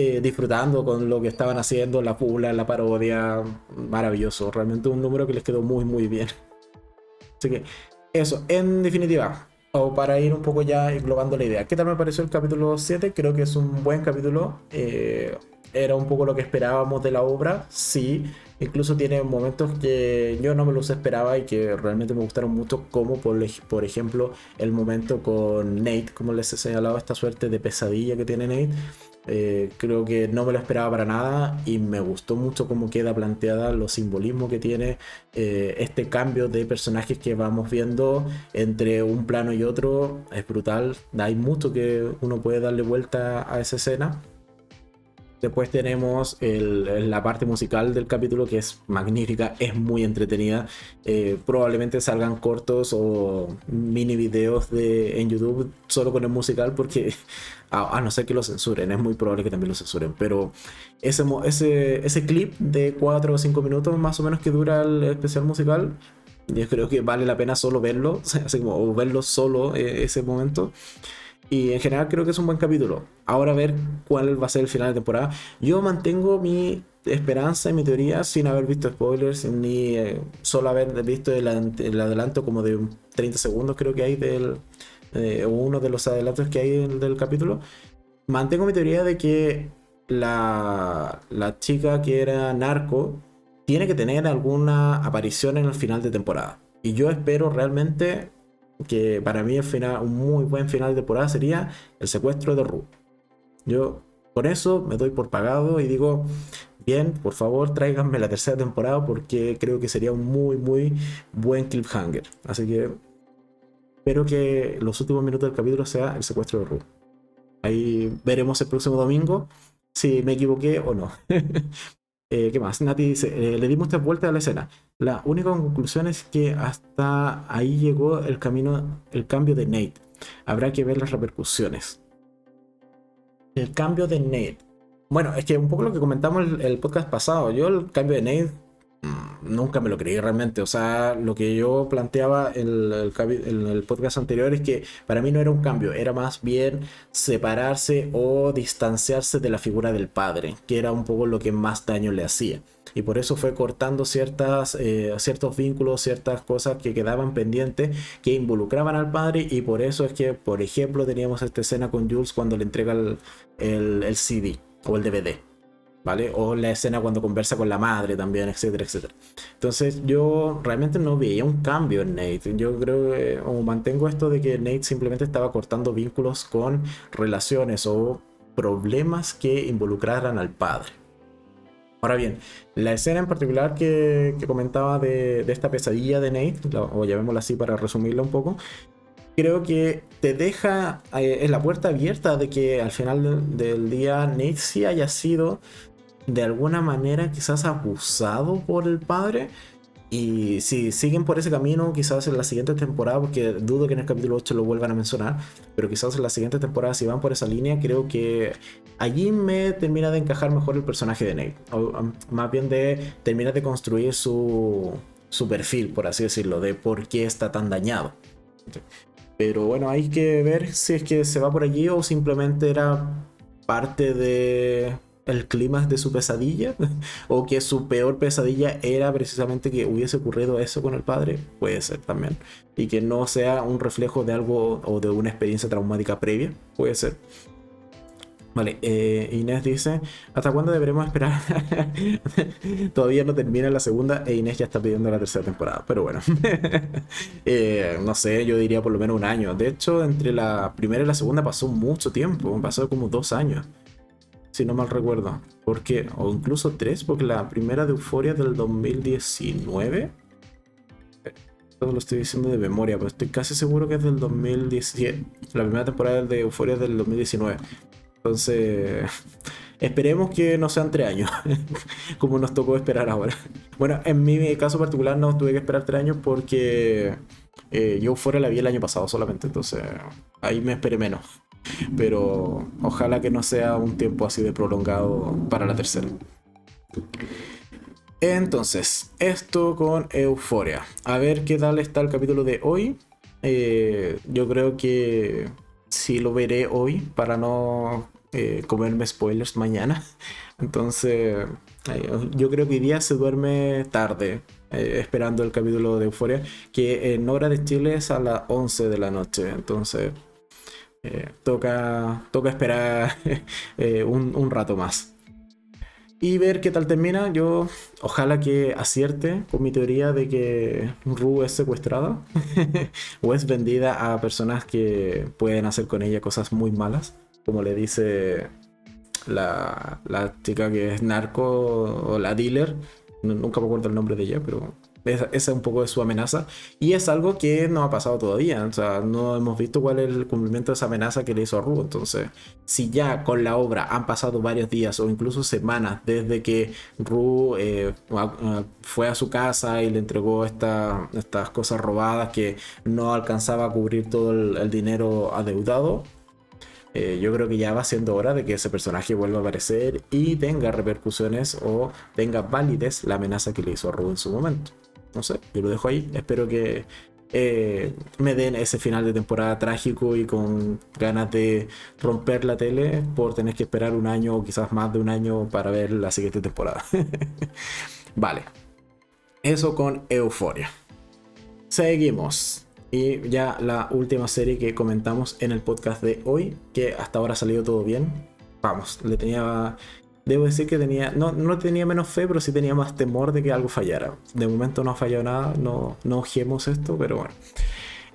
eh, disfrutando con lo que estaban haciendo, la pula, la parodia, maravilloso. Realmente un número que les quedó muy, muy bien. Así que eso, en definitiva, o para ir un poco ya englobando la idea. ¿Qué tal me pareció el capítulo 7? Creo que es un buen capítulo. Eh, era un poco lo que esperábamos de la obra, sí. Incluso tiene momentos que yo no me los esperaba y que realmente me gustaron mucho, como por, por ejemplo el momento con Nate, como les he señalado, esta suerte de pesadilla que tiene Nate. Eh, creo que no me lo esperaba para nada y me gustó mucho cómo queda planteada, los simbolismos que tiene eh, este cambio de personajes que vamos viendo entre un plano y otro. Es brutal, hay mucho que uno puede darle vuelta a esa escena. Después tenemos la parte musical del capítulo que es magnífica, es muy entretenida. Eh, probablemente salgan cortos o mini videos de, en YouTube solo con el musical porque a, no ser que lo censuren, es muy probable que también lo censuren. Pero ese, ese, ese clip de 4 o 5 minutos más o menos que dura el especial musical, yo creo que vale la pena solo verlo, o verlo solo eh, ese momento. Y en general creo que es un buen capítulo. Ahora a ver cuál va a ser el final de temporada. Yo mantengo mi esperanza y mi teoría sin haber visto spoilers ni eh, solo haber visto el, adelanto como de 30 segundos creo que hay del eh, uno de los adelantos que hay del capítulo. Mantengo mi teoría de que la, la chica que era narco tiene que tener alguna aparición en el final de temporada. Y yo espero realmente que para mí el final, un muy buen final de temporada sería el secuestro de Ru. Yo con eso me doy por pagado y digo, bien, por favor tráiganme la tercera temporada porque creo que sería un muy, muy buen cliffhanger. Así que espero que los últimos minutos del capítulo sea el secuestro de Ru. Ahí veremos el próximo domingo si me equivoqué o no. Eh, ¿Qué más? Nati dice, eh, le dimos tres vueltas a la escena. La única conclusión es que hasta ahí llegó el camino, el cambio de Nate. Habrá que ver las repercusiones. El cambio de Nate. Bueno, es que un poco lo que comentamos el, el podcast pasado. Yo el cambio de Nate nunca me lo creí realmente. O sea, lo que yo planteaba en el, podcast anterior es que para mí no era un cambio, era más bien separarse o distanciarse de la figura del padre, que era un poco lo que más daño le hacía. Y por eso fue cortando ciertas, eh, ciertos vínculos, ciertas cosas que quedaban pendientes que involucraban al padre. Y por eso es que, por ejemplo, teníamos esta escena con Jules cuando le entrega el CD o el DVD. ¿Vale? O la escena cuando conversa con la madre también, etcétera, etcétera. Entonces yo realmente no veía un cambio en Nate. Yo creo que, o mantengo esto de que Nate simplemente estaba cortando vínculos con relaciones o problemas que involucraran al padre. Ahora bien, la escena en particular que, comentaba de, esta pesadilla de Nate, o llamémosla así para resumirla un poco, creo que te deja eh, en la puerta abierta de que al final del día Nate sí haya sido de alguna manera quizás abusado por el padre. Y si siguen por ese camino, quizás en la siguiente temporada, porque dudo que en el capítulo 8 lo vuelvan a mencionar, pero quizás en la siguiente temporada, si van por esa línea, creo que allí me termina de encajar mejor el personaje de Nate. O, um, más bien de terminar de construir su, su perfil, por así decirlo, de por qué está tan dañado. Pero bueno, hay que ver si es que se va por allí o simplemente era parte de el clima de su pesadilla o que su peor pesadilla era precisamente que hubiese ocurrido eso con el padre, puede ser también. Y que no sea un reflejo de algo o de una experiencia traumática previa, puede ser. Vale, eh, Inés dice, ¿hasta cuándo deberemos esperar? Todavía no termina la segunda e Inés ya está pidiendo la tercera temporada, pero bueno, eh, no sé, yo diría por lo menos un año. De hecho, entre la primera y la segunda pasó mucho tiempo, pasó como dos años si no mal recuerdo. Porque, o incluso tres, porque la primera de Euforia del 2019. Todo lo estoy diciendo de memoria, pero estoy casi seguro que es del 2017. La primera temporada de Euforia del 2019. Entonces, esperemos que no sean tres años, como nos tocó esperar ahora. Bueno, en mi caso particular no tuve que esperar tres años porque eh, yo Euforia la vi el año pasado solamente, entonces ahí me esperé menos. Pero ojalá que no sea un tiempo así de prolongado para la tercera. Entonces, esto con Euforia. A ver qué tal está el capítulo de hoy. Eh, yo creo que sí lo veré hoy para no eh, comerme spoilers mañana. Entonces, yo creo que hoy día se duerme tarde. Eh, esperando el capítulo de Euforia, que en hora de Chile es a las 11 de la noche. Entonces, toca, toca esperar un rato más y ver qué tal termina. Yo ojalá que acierte con mi teoría de que Ru es secuestrada o es vendida a personas que pueden hacer con ella cosas muy malas, como le dice la, la chica que es narco o la dealer. nunca me acuerdo el nombre de ella, pero esa, es un poco su amenaza. Y es algo que no ha pasado todavía. O sea, no hemos visto cuál es el cumplimiento de esa amenaza que le hizo a Ru. Entonces, si ya con la obra han pasado varios días o incluso semanas desde que Ru eh, fue a su casa y le entregó estas cosas robadas que no alcanzaba a cubrir todo el, dinero adeudado. Eh, yo creo que ya va siendo hora de que ese personaje vuelva a aparecer y tenga repercusiones o tenga validez la amenaza que le hizo a Ru en su momento. No sé, yo lo dejo ahí. Espero que eh, me den ese final de temporada trágico y con ganas de romper la tele por tener que esperar un año o quizás más de un año para ver la siguiente temporada. vale. Eso con Euforia. Seguimos. Y ya la última serie que comentamos en el podcast de hoy, que hasta ahora ha salido todo bien. Vamos, le tenía debo decir que tenía, no, no tenía menos fe, pero sí tenía más temor de que algo fallara. De momento no ha fallado nada, no, no ojemos esto, pero bueno.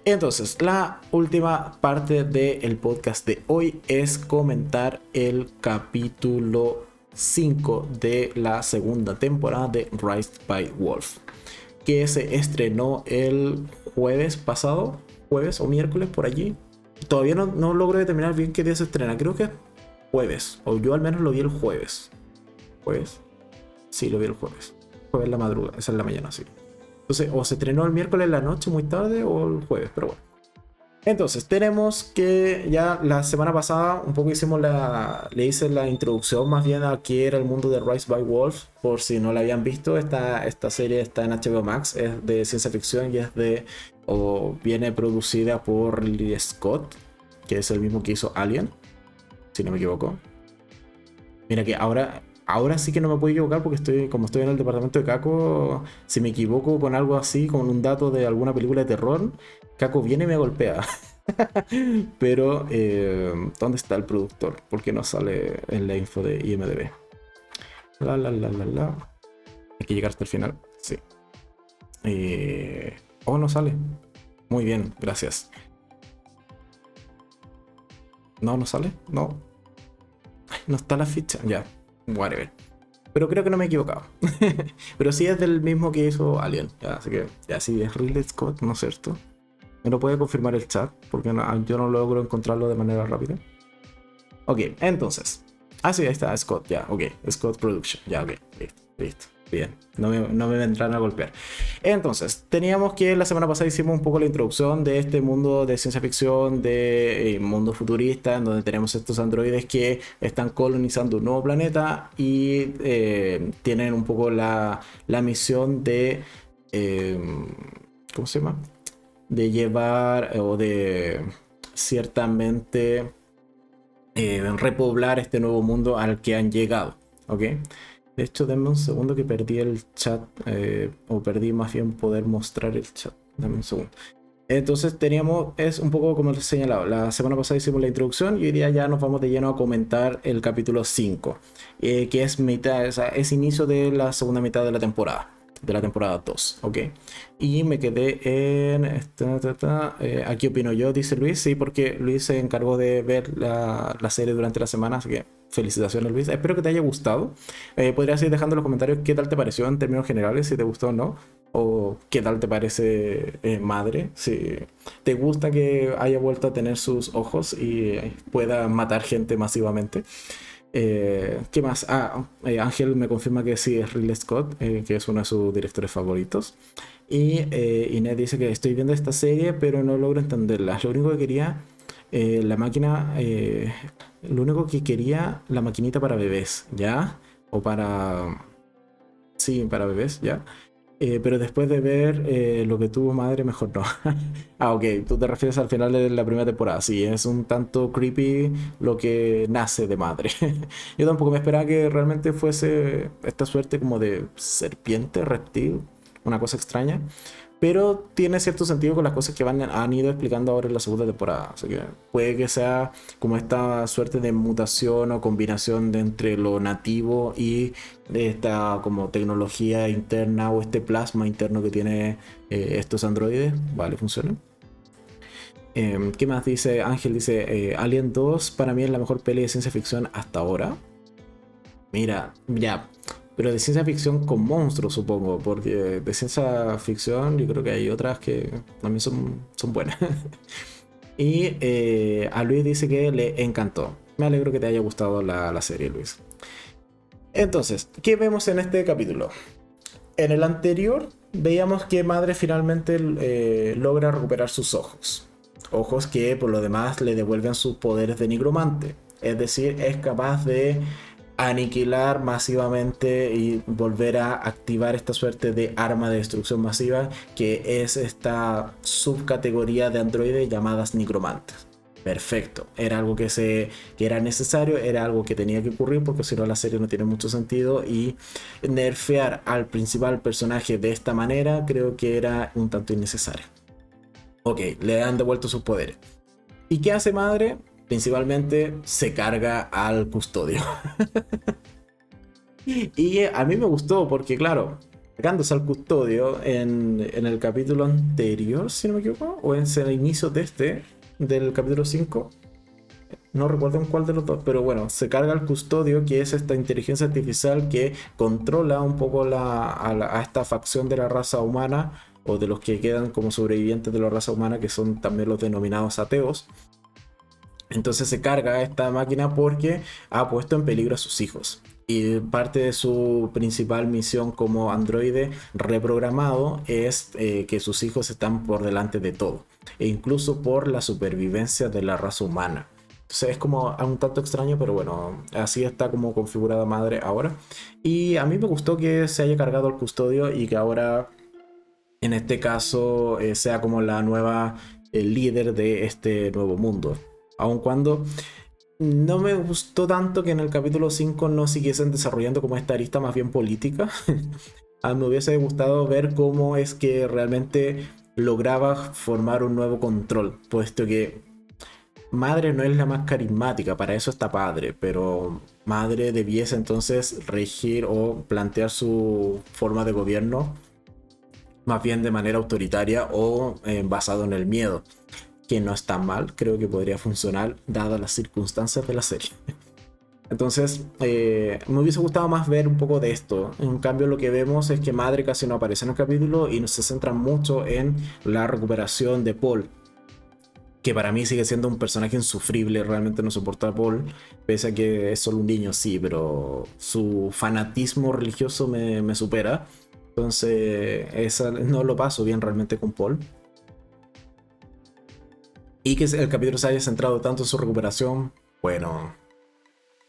Entonces, la última parte del podcast de hoy es comentar el capítulo 5 de la segunda temporada de Rise by Wolf, que se estrenó el jueves pasado, jueves o miércoles por allí. Todavía no, no logro determinar bien qué día se estrena, creo que jueves, o yo al menos lo vi el jueves. ¿Jueves? Sí, lo vi el jueves. Jueves la madrugada, esa es la mañana, sí. Entonces, o se estrenó el miércoles en la noche muy tarde o el jueves, pero bueno. Entonces, tenemos que ya la semana pasada un poco hicimos la. Le hice la introducción más bien a qué era el mundo de Rise by Wolf. Por si no la habían visto, esta, esta serie está en HBO Max, es de ciencia ficción y es de. o viene producida por Lee Scott, que es el mismo que hizo Alien si no me equivoco. Mira que ahora, ahora sí que no me puedo equivocar porque estoy, como estoy en el departamento de Caco, si me equivoco con algo así, con un dato de alguna película de terror, Caco viene y me golpea. Pero, eh, ¿dónde está el productor? Porque no sale en la info de IMDB. La, la, la, la, la. Hay que llegar hasta el final. Sí. Eh, oh, no sale. Muy bien, gracias. No, no sale. No. No está la ficha. Ya. Whatever. Pero creo que no me he equivocado. Pero sí es del mismo que hizo Alien. así que ya sí es Ridley Scott, ¿no es cierto? ¿Me lo puede confirmar el chat? Porque yo no logro encontrarlo de manera rápida. Ok, entonces. Ah, sí, ahí está, Scott, ya, ok. Scott Production, ya, ok, listo, listo. Bien, no me, vendrán a golpear. Entonces, teníamos que la semana pasada hicimos un poco la introducción de este mundo de ciencia ficción, de eh, mundo futurista, en donde tenemos estos androides que están colonizando un nuevo planeta y eh, tienen un poco la, misión de... Eh, ¿Cómo se llama? De llevar o de ciertamente repoblar este nuevo mundo al que han llegado. ¿Ok? De hecho, denme un segundo que perdí el chat, eh, o perdí más bien poder mostrar el chat. Dame un segundo. Entonces teníamos, es un poco como les señalado, la semana pasada hicimos la introducción y hoy día ya nos vamos de lleno a comentar el capítulo 5, eh, que es mitad, es inicio de la segunda mitad de la temporada, de la temporada 2, ¿ok? Y me quedé en, eh, aquí opino yo, dice Luis, sí, porque Luis se encargó de ver la, la serie durante la semana, así que felicitaciones Luis. Espero que te haya gustado. Eh, podrías ir dejando en los comentarios qué tal te pareció en términos generales, si te gustó o no. O qué tal te parece eh, madre. Si te gusta que haya vuelto a tener sus ojos y pueda matar gente masivamente. Eh, ¿Qué más? Ah, Ángel me confirma que sí es Ridley Scott, que es uno de sus directores favoritos. Y Inés dice que estoy viendo esta serie, pero no logro entenderla. Lo único que quería la máquina, lo único que quería, la maquinita para bebés, ¿ya? O para... Sí, para bebés, ¿ya? Eh, pero después de ver eh, lo que tuvo madre, mejor no. ah, ok, tú te refieres al final de la primera temporada. Sí, es un tanto creepy lo que nace de madre. Yo tampoco me esperaba que realmente fuese esta suerte como de serpiente, reptil, una cosa extraña pero tiene cierto sentido con las cosas que van, han ido explicando ahora en la segunda temporada. Así que puede que sea como esta suerte de mutación o combinación de entre lo nativo y esta como tecnología interna o este plasma interno que tiene eh, estos androides. Vale, funciona. Em, ¿Qué más dice? Ángel dice, eh, Alien 2 para mí es la mejor peli de ciencia ficción hasta ahora. Mira, ya, pero de ciencia ficción con monstruos, supongo, porque de ciencia ficción yo creo que hay otras que también son, son buenas. y eh, a Luis dice que le encantó. Me alegro que te haya gustado la, serie, Luis. Entonces, ¿qué vemos en este capítulo? En el anterior veíamos que Madre finalmente eh, logra recuperar sus ojos. Ojos que por lo demás le devuelven sus poderes de nigromante. Es decir, es capaz de aniquilar masivamente y volver a activar esta suerte de arma de destrucción masiva que es esta subcategoría de androides llamadas nigromantes. Perfecto, era algo que, se, que era necesario, era algo que tenía que ocurrir porque si no la serie no tiene mucho sentido y nerfear al principal personaje de esta manera creo que era un tanto innecesario. Ok, le han devuelto sus poderes. ¿Y qué hace madre? Principalmente se carga al custodio. y a mí me gustó porque, claro, cargándose al custodio en, el capítulo anterior, si no me equivoco, o en el inicio de este, del capítulo 5. No recuerdo en cuál de los dos, pero bueno, se carga al custodio, que es esta inteligencia artificial que controla un poco a, a esta facción de la raza humana, o de los que quedan como sobrevivientes de la raza humana, que son también los denominados ateos, entonces se carga esta máquina porque ha puesto en peligro a sus hijos. Y parte de su principal misión como androide reprogramado es eh, que sus hijos están por delante de todo. E incluso por la supervivencia de la raza humana. Entonces es como un tanto extraño, pero bueno, así está como configurada madre ahora. Y a mí me gustó que se haya cargado el custodio y que ahora, en este caso, eh, sea como la nueva eh, líder de este nuevo mundo. Aun cuando no me gustó tanto que en el capítulo 5 no siguiesen desarrollando como esta arista más bien política. a mí me hubiese gustado ver cómo es que realmente lograba formar un nuevo control, puesto que Madre no es la más carismática, para eso está Padre, pero Madre debiese entonces regir o plantear su forma de gobierno más bien de manera autoritaria o eh, basado en el miedo que no está mal, creo que podría funcionar dadas las circunstancias de la serie. Entonces, eh, me hubiese gustado más ver un poco de esto. En cambio, lo que vemos es que Madre casi no aparece en el capítulo y se centra mucho en la recuperación de Paul. Que para mí sigue siendo un personaje insufrible, realmente no soporta a Paul, pese a que es solo un niño, sí, pero su fanatismo religioso me, me supera. Entonces, esa, no lo paso bien realmente con Paul y que el capítulo se haya centrado tanto en su recuperación, bueno.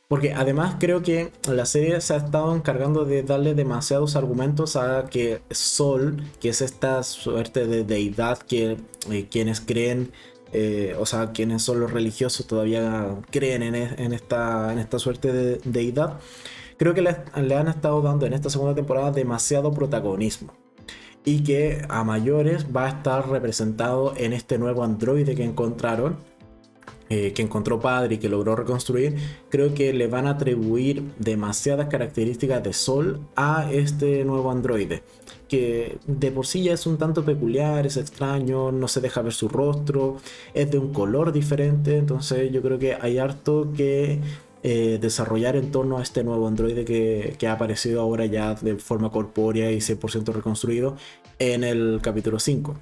Porque además creo que la serie se ha estado encargando de darle demasiados argumentos a que Sol, que es esta suerte de deidad que eh, quienes creen, eh, o sea, quienes son los religiosos todavía creen en, e, esta, en esta suerte de deidad, creo que le han estado dando en esta segunda temporada demasiado protagonismo y que a mayores va a estar representado en este nuevo androide que encontraron, eh, que encontró padre y que logró reconstruir, creo que le van a atribuir demasiadas características de Sol a este nuevo androide, que de por sí ya es un tanto peculiar, es extraño, no se deja ver su rostro, es de un color diferente, entonces yo creo que hay harto que eh, desarrollar en torno a este nuevo androide que, ha aparecido ahora ya de forma corpórea y 100% reconstruido en el capítulo 5.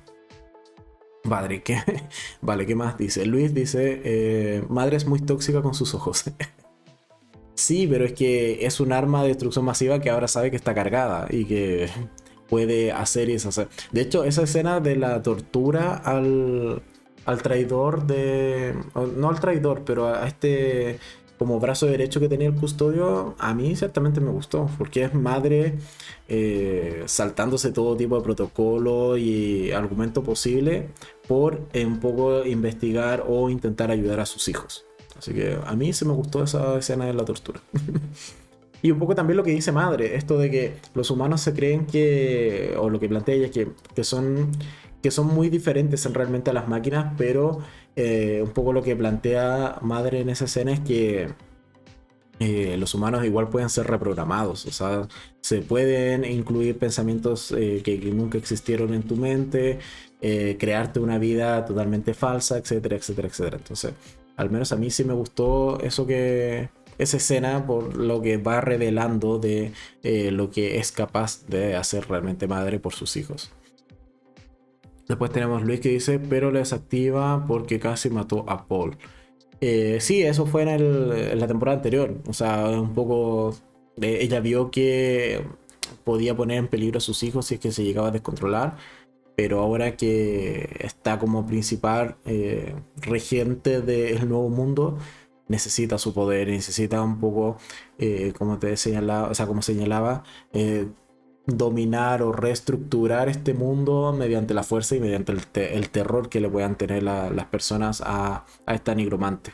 Madre, ¿qué? Vale, ¿qué más dice? Luis dice, eh, madre es muy tóxica con sus ojos. sí, pero es que es un arma de destrucción masiva que ahora sabe que está cargada y que puede hacer y deshacer. De hecho, esa escena de la tortura al, al traidor de... No al traidor, pero a este como brazo derecho que tenía el custodio, a mí ciertamente me gustó, porque es madre eh, saltándose todo tipo de protocolo y argumento posible por un poco investigar o intentar ayudar a sus hijos. Así que a mí se me gustó esa escena de la tortura. y un poco también lo que dice madre, esto de que los humanos se creen que, o lo que plantea ella, que, que son que son muy diferentes en realmente a las máquinas, pero eh, un poco lo que plantea Madre en esa escena es que eh, los humanos igual pueden ser reprogramados, o sea, se pueden incluir pensamientos eh, que, nunca existieron en tu mente, crearte una vida totalmente falsa, etcétera, etcétera, etcétera. Entonces, al menos a mí sí me gustó eso que, esa escena por lo que va revelando de lo que es capaz de hacer realmente madre por sus hijos. Después tenemos Luis que dice, pero lo desactiva porque casi mató a Paul. Eh, sí, eso fue en, la temporada anterior. O sea, un poco... Eh, ella vio que podía poner en peligro a sus hijos si es que se llegaba a descontrolar. Pero ahora que está como principal eh, regente del nuevo mundo, necesita su poder, necesita un poco, como te señalaba, o sea, como señalaba, dominar o reestructurar este mundo mediante la fuerza y mediante el, terror que le puedan tener las personas a, esta nigromante.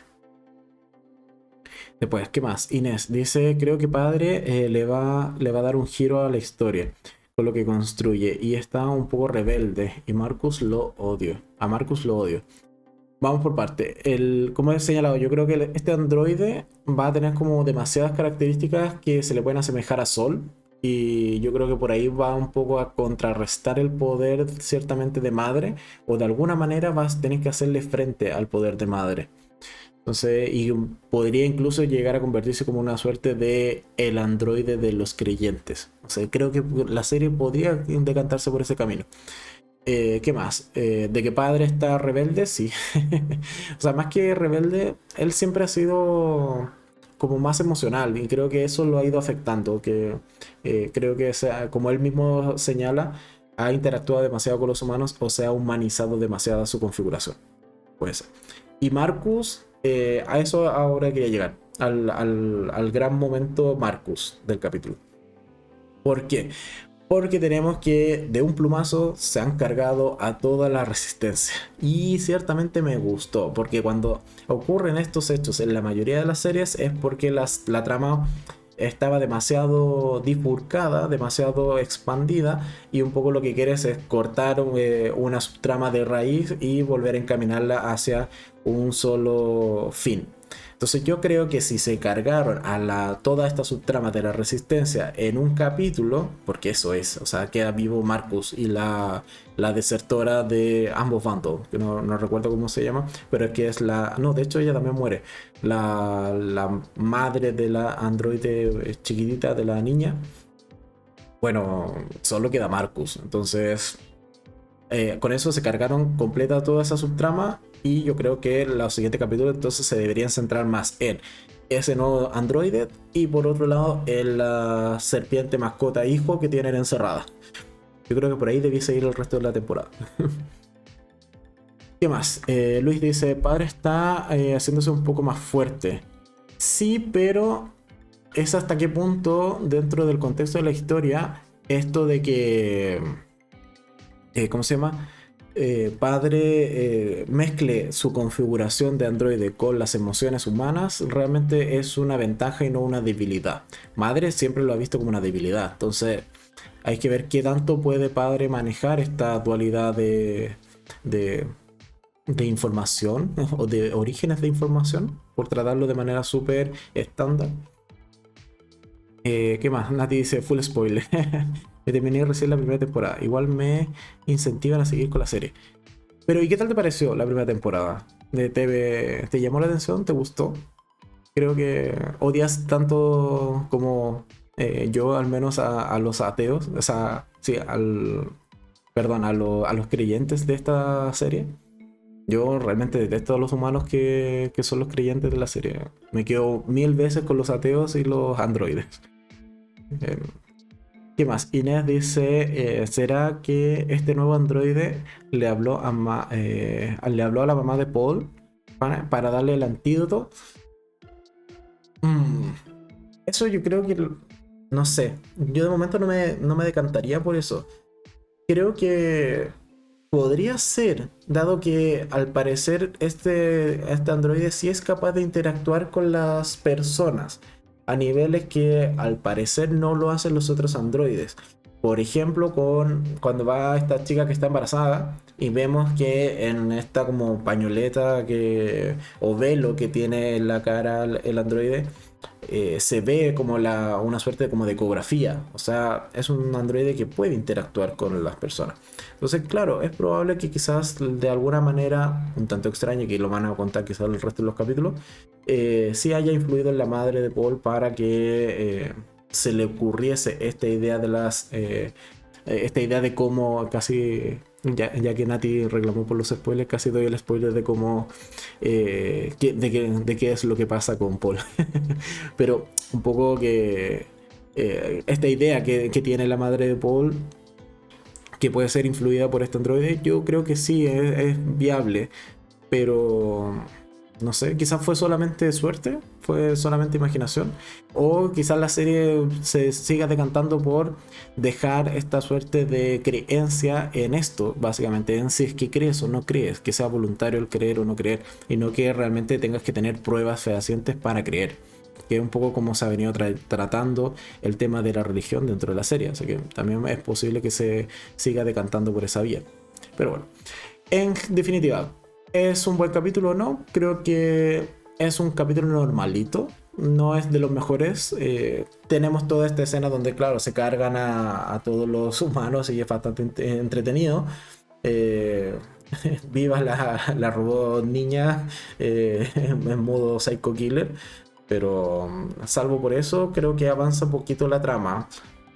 Después, ¿qué más? Inés dice, creo que padre eh, le, va, le va a dar un giro a la historia con lo que construye y está un poco rebelde y Marcus lo odio. A Marcus lo odio. Vamos por parte. El, como he señalado, yo creo que este androide va a tener como demasiadas características que se le pueden asemejar a Sol y yo creo que por ahí va un poco a contrarrestar el poder ciertamente de madre, o de alguna manera vas a tener que hacerle frente al poder de madre. Entonces, y podría incluso llegar a convertirse como una suerte de el androide de los creyentes. O sea, creo que la serie podría decantarse por ese camino. Eh, ¿Qué más? Eh, de que padre está rebelde, sí. o sea, más que rebelde, él siempre ha sido como más emocional y creo que eso lo ha ido afectando, que eh, creo que sea, como él mismo señala, ha interactuado demasiado con los humanos o se ha humanizado demasiado su configuración. Puede Y Marcus, eh, a eso ahora quería llegar, al, al, al gran momento Marcus del capítulo. ¿Por qué? Porque tenemos que de un plumazo se han cargado a toda la resistencia. Y ciertamente me gustó, porque cuando ocurren estos hechos en la mayoría de las series es porque las, la trama estaba demasiado bifurcada, demasiado expandida y un poco lo que quieres es cortar eh, una subtrama de raíz y volver a encaminarla hacia un solo fin. Entonces yo creo que si se cargaron a la, toda esta subtrama de la resistencia en un capítulo, porque eso es, o sea, queda vivo Marcus y la, la desertora de ambos bandos, que no, recuerdo cómo se llama, pero es que es la... No, de hecho ella también muere. La, la madre de la androide chiquitita de la niña. Bueno, solo queda Marcus. Entonces, eh, con eso se cargaron completa toda esa subtrama y yo creo que los siguientes capítulos entonces se deberían centrar más en ese nuevo androide y por otro lado en la serpiente mascota hijo que tienen encerrada. Yo creo que por ahí debí seguir el resto de la temporada. ¿Qué más? Eh, Luis dice, padre está eh, haciéndose un poco más fuerte. Sí, pero es hasta qué punto dentro del contexto de la historia esto de que... Eh, ¿Cómo se llama? Eh, padre eh, mezcle su configuración de androide con las emociones humanas, realmente es una ventaja y no una debilidad. Madre siempre lo ha visto como una debilidad, entonces hay que ver qué tanto puede padre manejar esta dualidad de, de, información o de orígenes de información, por tratarlo de manera súper estándar. Eh, ¿Qué más? Nati dice full spoiler. Me terminé recién la primera temporada. Igual me incentivan a seguir con la serie. Pero ¿y qué tal te pareció la primera temporada? ¿Te, te llamó la atención? ¿Te gustó? Creo que odias tanto como eh, yo, al menos a, los ateos. O sea, sí, al. Perdón, a, a los creyentes de esta serie. Yo realmente detesto a los humanos que, que, son los creyentes de la serie. Me quedo mil veces con los ateos y los androides. Eh, ¿Qué más? Inés dice, eh, ¿será que este nuevo androide le habló a, eh, la mamá de Paul para, darle el antídoto? Mm, eso yo creo que, no sé, yo de momento no me, no me decantaría por eso. Creo que podría ser, dado que al parecer este, este androide sí es capaz de interactuar con las personas a niveles que al parecer no lo hacen los otros androides. Por ejemplo, con cuando va esta chica que está embarazada y vemos que en esta como pañoleta que, o velo que tiene en la cara el androide, eh, se ve como una suerte como de ecografía. O sea, es un androide que puede interactuar con las personas. Entonces, claro, es probable que quizás de alguna manera, un tanto extraña, que lo van a contar quizás el resto de los capítulos, eh, sí haya influido en la madre de Paul para que eh, se le ocurriese esta idea de las... esta idea de cómo casi ya, que Nati reclamó por los spoilers, casi doy el spoiler de cómo. Eh, de, qué es lo que pasa con Paul. Pero un poco que. Eh, esta idea que, tiene la madre de Paul. Que puede ser influida por este androide. Yo creo que sí, es viable. Pero no sé, quizás fue solamente suerte, fue solamente imaginación, o quizás la serie se siga decantando por dejar esta suerte de creencia en esto, básicamente, en si es que crees o no crees, que sea voluntario el creer o no creer, y no que realmente tengas que tener pruebas fehacientes para creer, que es un poco como se ha venido tratando el tema de la religión dentro de la serie, así que también es posible que se siga decantando por esa vía. Pero bueno, en definitiva, ¿Es un buen capítulo no? Creo que es un capítulo normalito. No es de los mejores. Eh, tenemos toda esta escena donde, claro, se cargan a, todos los humanos y es bastante entretenido. Eh, viva la, la, robot niña eh, en modo psycho killer. Pero salvo por eso, creo que avanza un poquito la trama.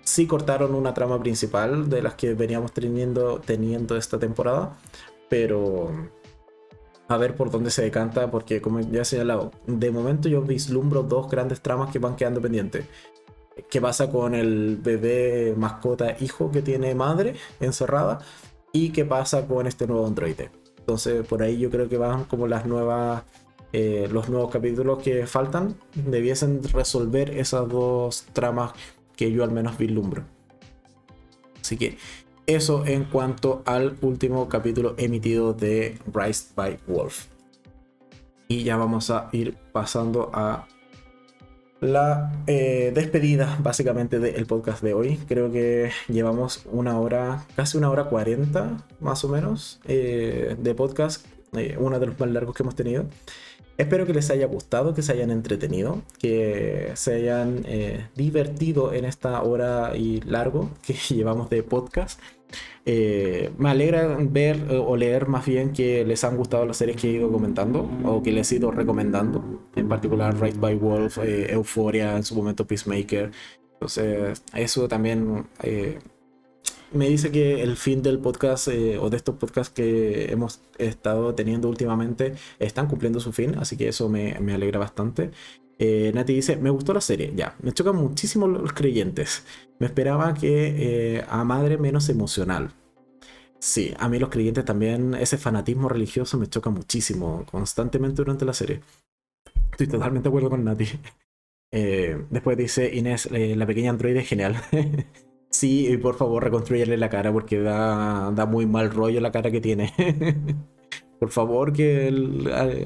Sí cortaron una trama principal de las que veníamos teniendo, teniendo esta temporada. Pero a ver por dónde se decanta, porque como ya he señalado, de momento yo vislumbro dos grandes tramas que van quedando pendientes. ¿Qué pasa con el bebé mascota hijo que tiene madre encerrada? ¿Y qué pasa con este nuevo androide? Entonces por ahí yo creo que van como las nuevas, eh, los nuevos capítulos que faltan. Debiesen resolver esas dos tramas que yo al menos vislumbro. Así que eso en cuanto al último capítulo emitido de Rise by Wolf. Y ya vamos a ir pasando a la eh, despedida básicamente del podcast de hoy. Creo que llevamos una hora, casi una hora cuarenta más o menos eh, de podcast. Eh, uno de los más largos que hemos tenido. Espero que les haya gustado, que se hayan entretenido, que se hayan eh, divertido en esta hora y largo que llevamos de podcast. Eh, me alegra ver eh, o leer más bien que les han gustado las series que he ido comentando o que les he ido recomendando, en particular Right by Wolf, Euphoria, en su momento Peacemaker. Entonces, eso también me dice que el fin del podcast eh, o de estos podcasts que hemos estado teniendo últimamente están cumpliendo su fin, así que eso me, alegra bastante. Eh, Nati dice, me gustó la serie, ya, me chocan muchísimo los creyentes. Me esperaba que eh, a madre menos emocional. Sí, a mí los creyentes también, ese fanatismo religioso me choca muchísimo, constantemente durante la serie. Estoy totalmente de acuerdo con Nati. después dice Inés, la pequeña androide es genial. Sí, y por favor reconstruirle la cara porque da, da muy mal rollo la cara que tiene. por favor, que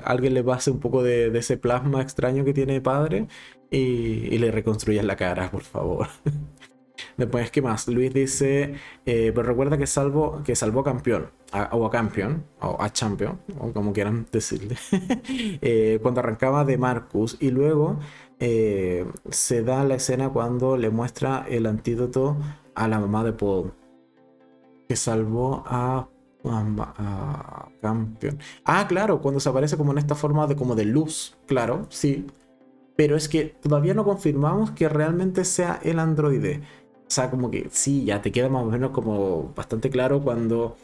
alguien le pase un poco de, ese plasma extraño que tiene padre y, le reconstruyas la cara, por favor. Después, ¿qué más? Luis dice, eh, pero recuerda que salvo que salvó campeón, o a campeón, o a champion, o como quieran decirle, eh, cuando arrancaba de Marcus y luego eh, se da la escena cuando le muestra el antídoto a la mamá de Paul. Que salvó a, a, Campion. Ah, claro, cuando se aparece como en esta forma de como de luz. Claro, sí. Pero es que todavía no confirmamos que realmente sea el androide. O sea, como que sí, ya te queda más o menos como bastante claro cuando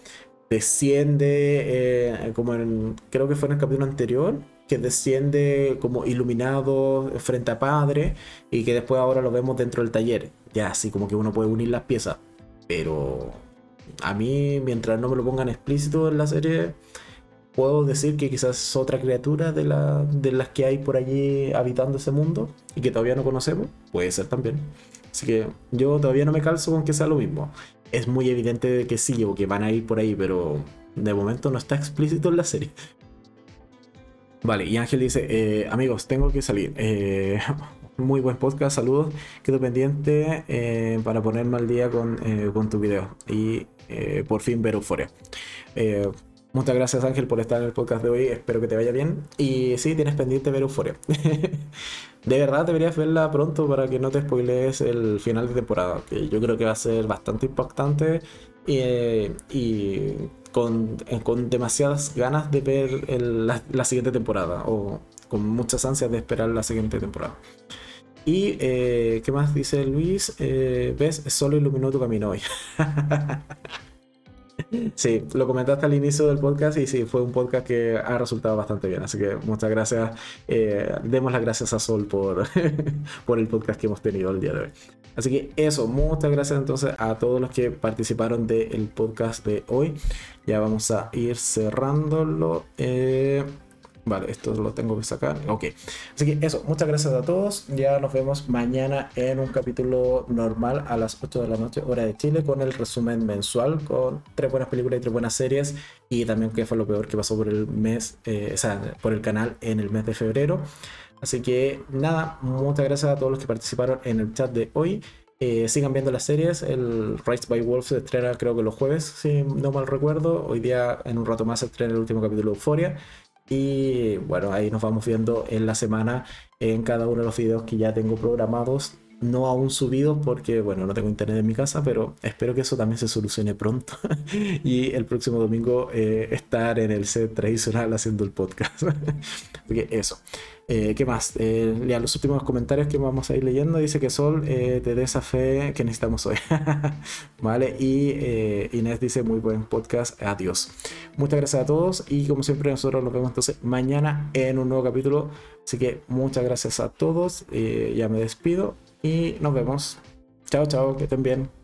desciende, como en, creo que fue en el capítulo anterior, que desciende como iluminado frente a padre y que después ahora lo vemos dentro del taller. Ya, así como que uno puede unir las piezas. Pero a mí, mientras no me lo pongan explícito en la serie, puedo decir que quizás es otra criatura de las que hay por allí habitando ese mundo y que todavía no conocemos. Puede ser también. Así que yo todavía no me calzo con que sea lo mismo. Es muy evidente que sí o que van a ir por ahí, pero de momento no está explícito en la serie. Vale, y Ángel dice, eh, amigos, tengo que salir. Eh, muy buen podcast, saludos. Quedo pendiente eh, para ponerme al día con, con tu video y por fin ver Euforia. Muchas gracias Ángel por estar en el podcast de hoy, espero que te vaya bien. Y sí, tienes pendiente ver Euforia. de verdad deberías verla pronto para que no te spoilees el final de temporada, que yo creo que va a ser bastante impactante y con, eh, con demasiadas ganas de ver la, siguiente temporada o con muchas ansias de esperar la siguiente temporada. Y, eh, ¿qué más dice Luis? Eh, ¿Ves? Solo iluminó tu camino hoy. sí, lo comentaste al inicio del podcast y sí, fue un podcast que ha resultado bastante bien. Así que muchas gracias. demos las gracias a Sol por, por el podcast que hemos tenido el día de hoy. Así que eso, muchas gracias entonces a todos los que participaron del podcast de hoy. Ya vamos a ir cerrándolo. Eh, vale, esto lo tengo que sacar. Ok. Así que eso, muchas gracias a todos. Ya nos vemos mañana en un capítulo normal a las 8 de la noche, hora de Chile, con el resumen mensual, con tres buenas películas y tres buenas series. Y también qué fue lo peor que pasó por el mes, eh, o sea, por el canal en el mes de febrero. Así que nada, muchas gracias a todos los que participaron en el chat de hoy. Eh, sigan viendo las series. El Rise by Wolf se estrena creo que los jueves, si no mal recuerdo. Hoy día en un rato más se estrena el último capítulo de Euphoria. Y bueno, ahí nos vamos viendo en la semana en cada uno de los videos que ya tengo programados no aún subido porque, bueno, no tengo internet en mi casa, pero espero que eso también se solucione pronto. y el próximo domingo eh, estar en el set tradicional haciendo el podcast. Así que eso. Eh, ¿Qué más? Eh, ya los últimos comentarios que vamos a ir leyendo. Dice que Sol te dé esa fe que necesitamos hoy. vale. Y Inés dice muy buen podcast. Adiós. Muchas gracias a todos. Y como siempre, nosotros nos vemos entonces mañana en un nuevo capítulo. Así que muchas gracias a todos. ya me despido y nos vemos. Chao, chao, que estén bien.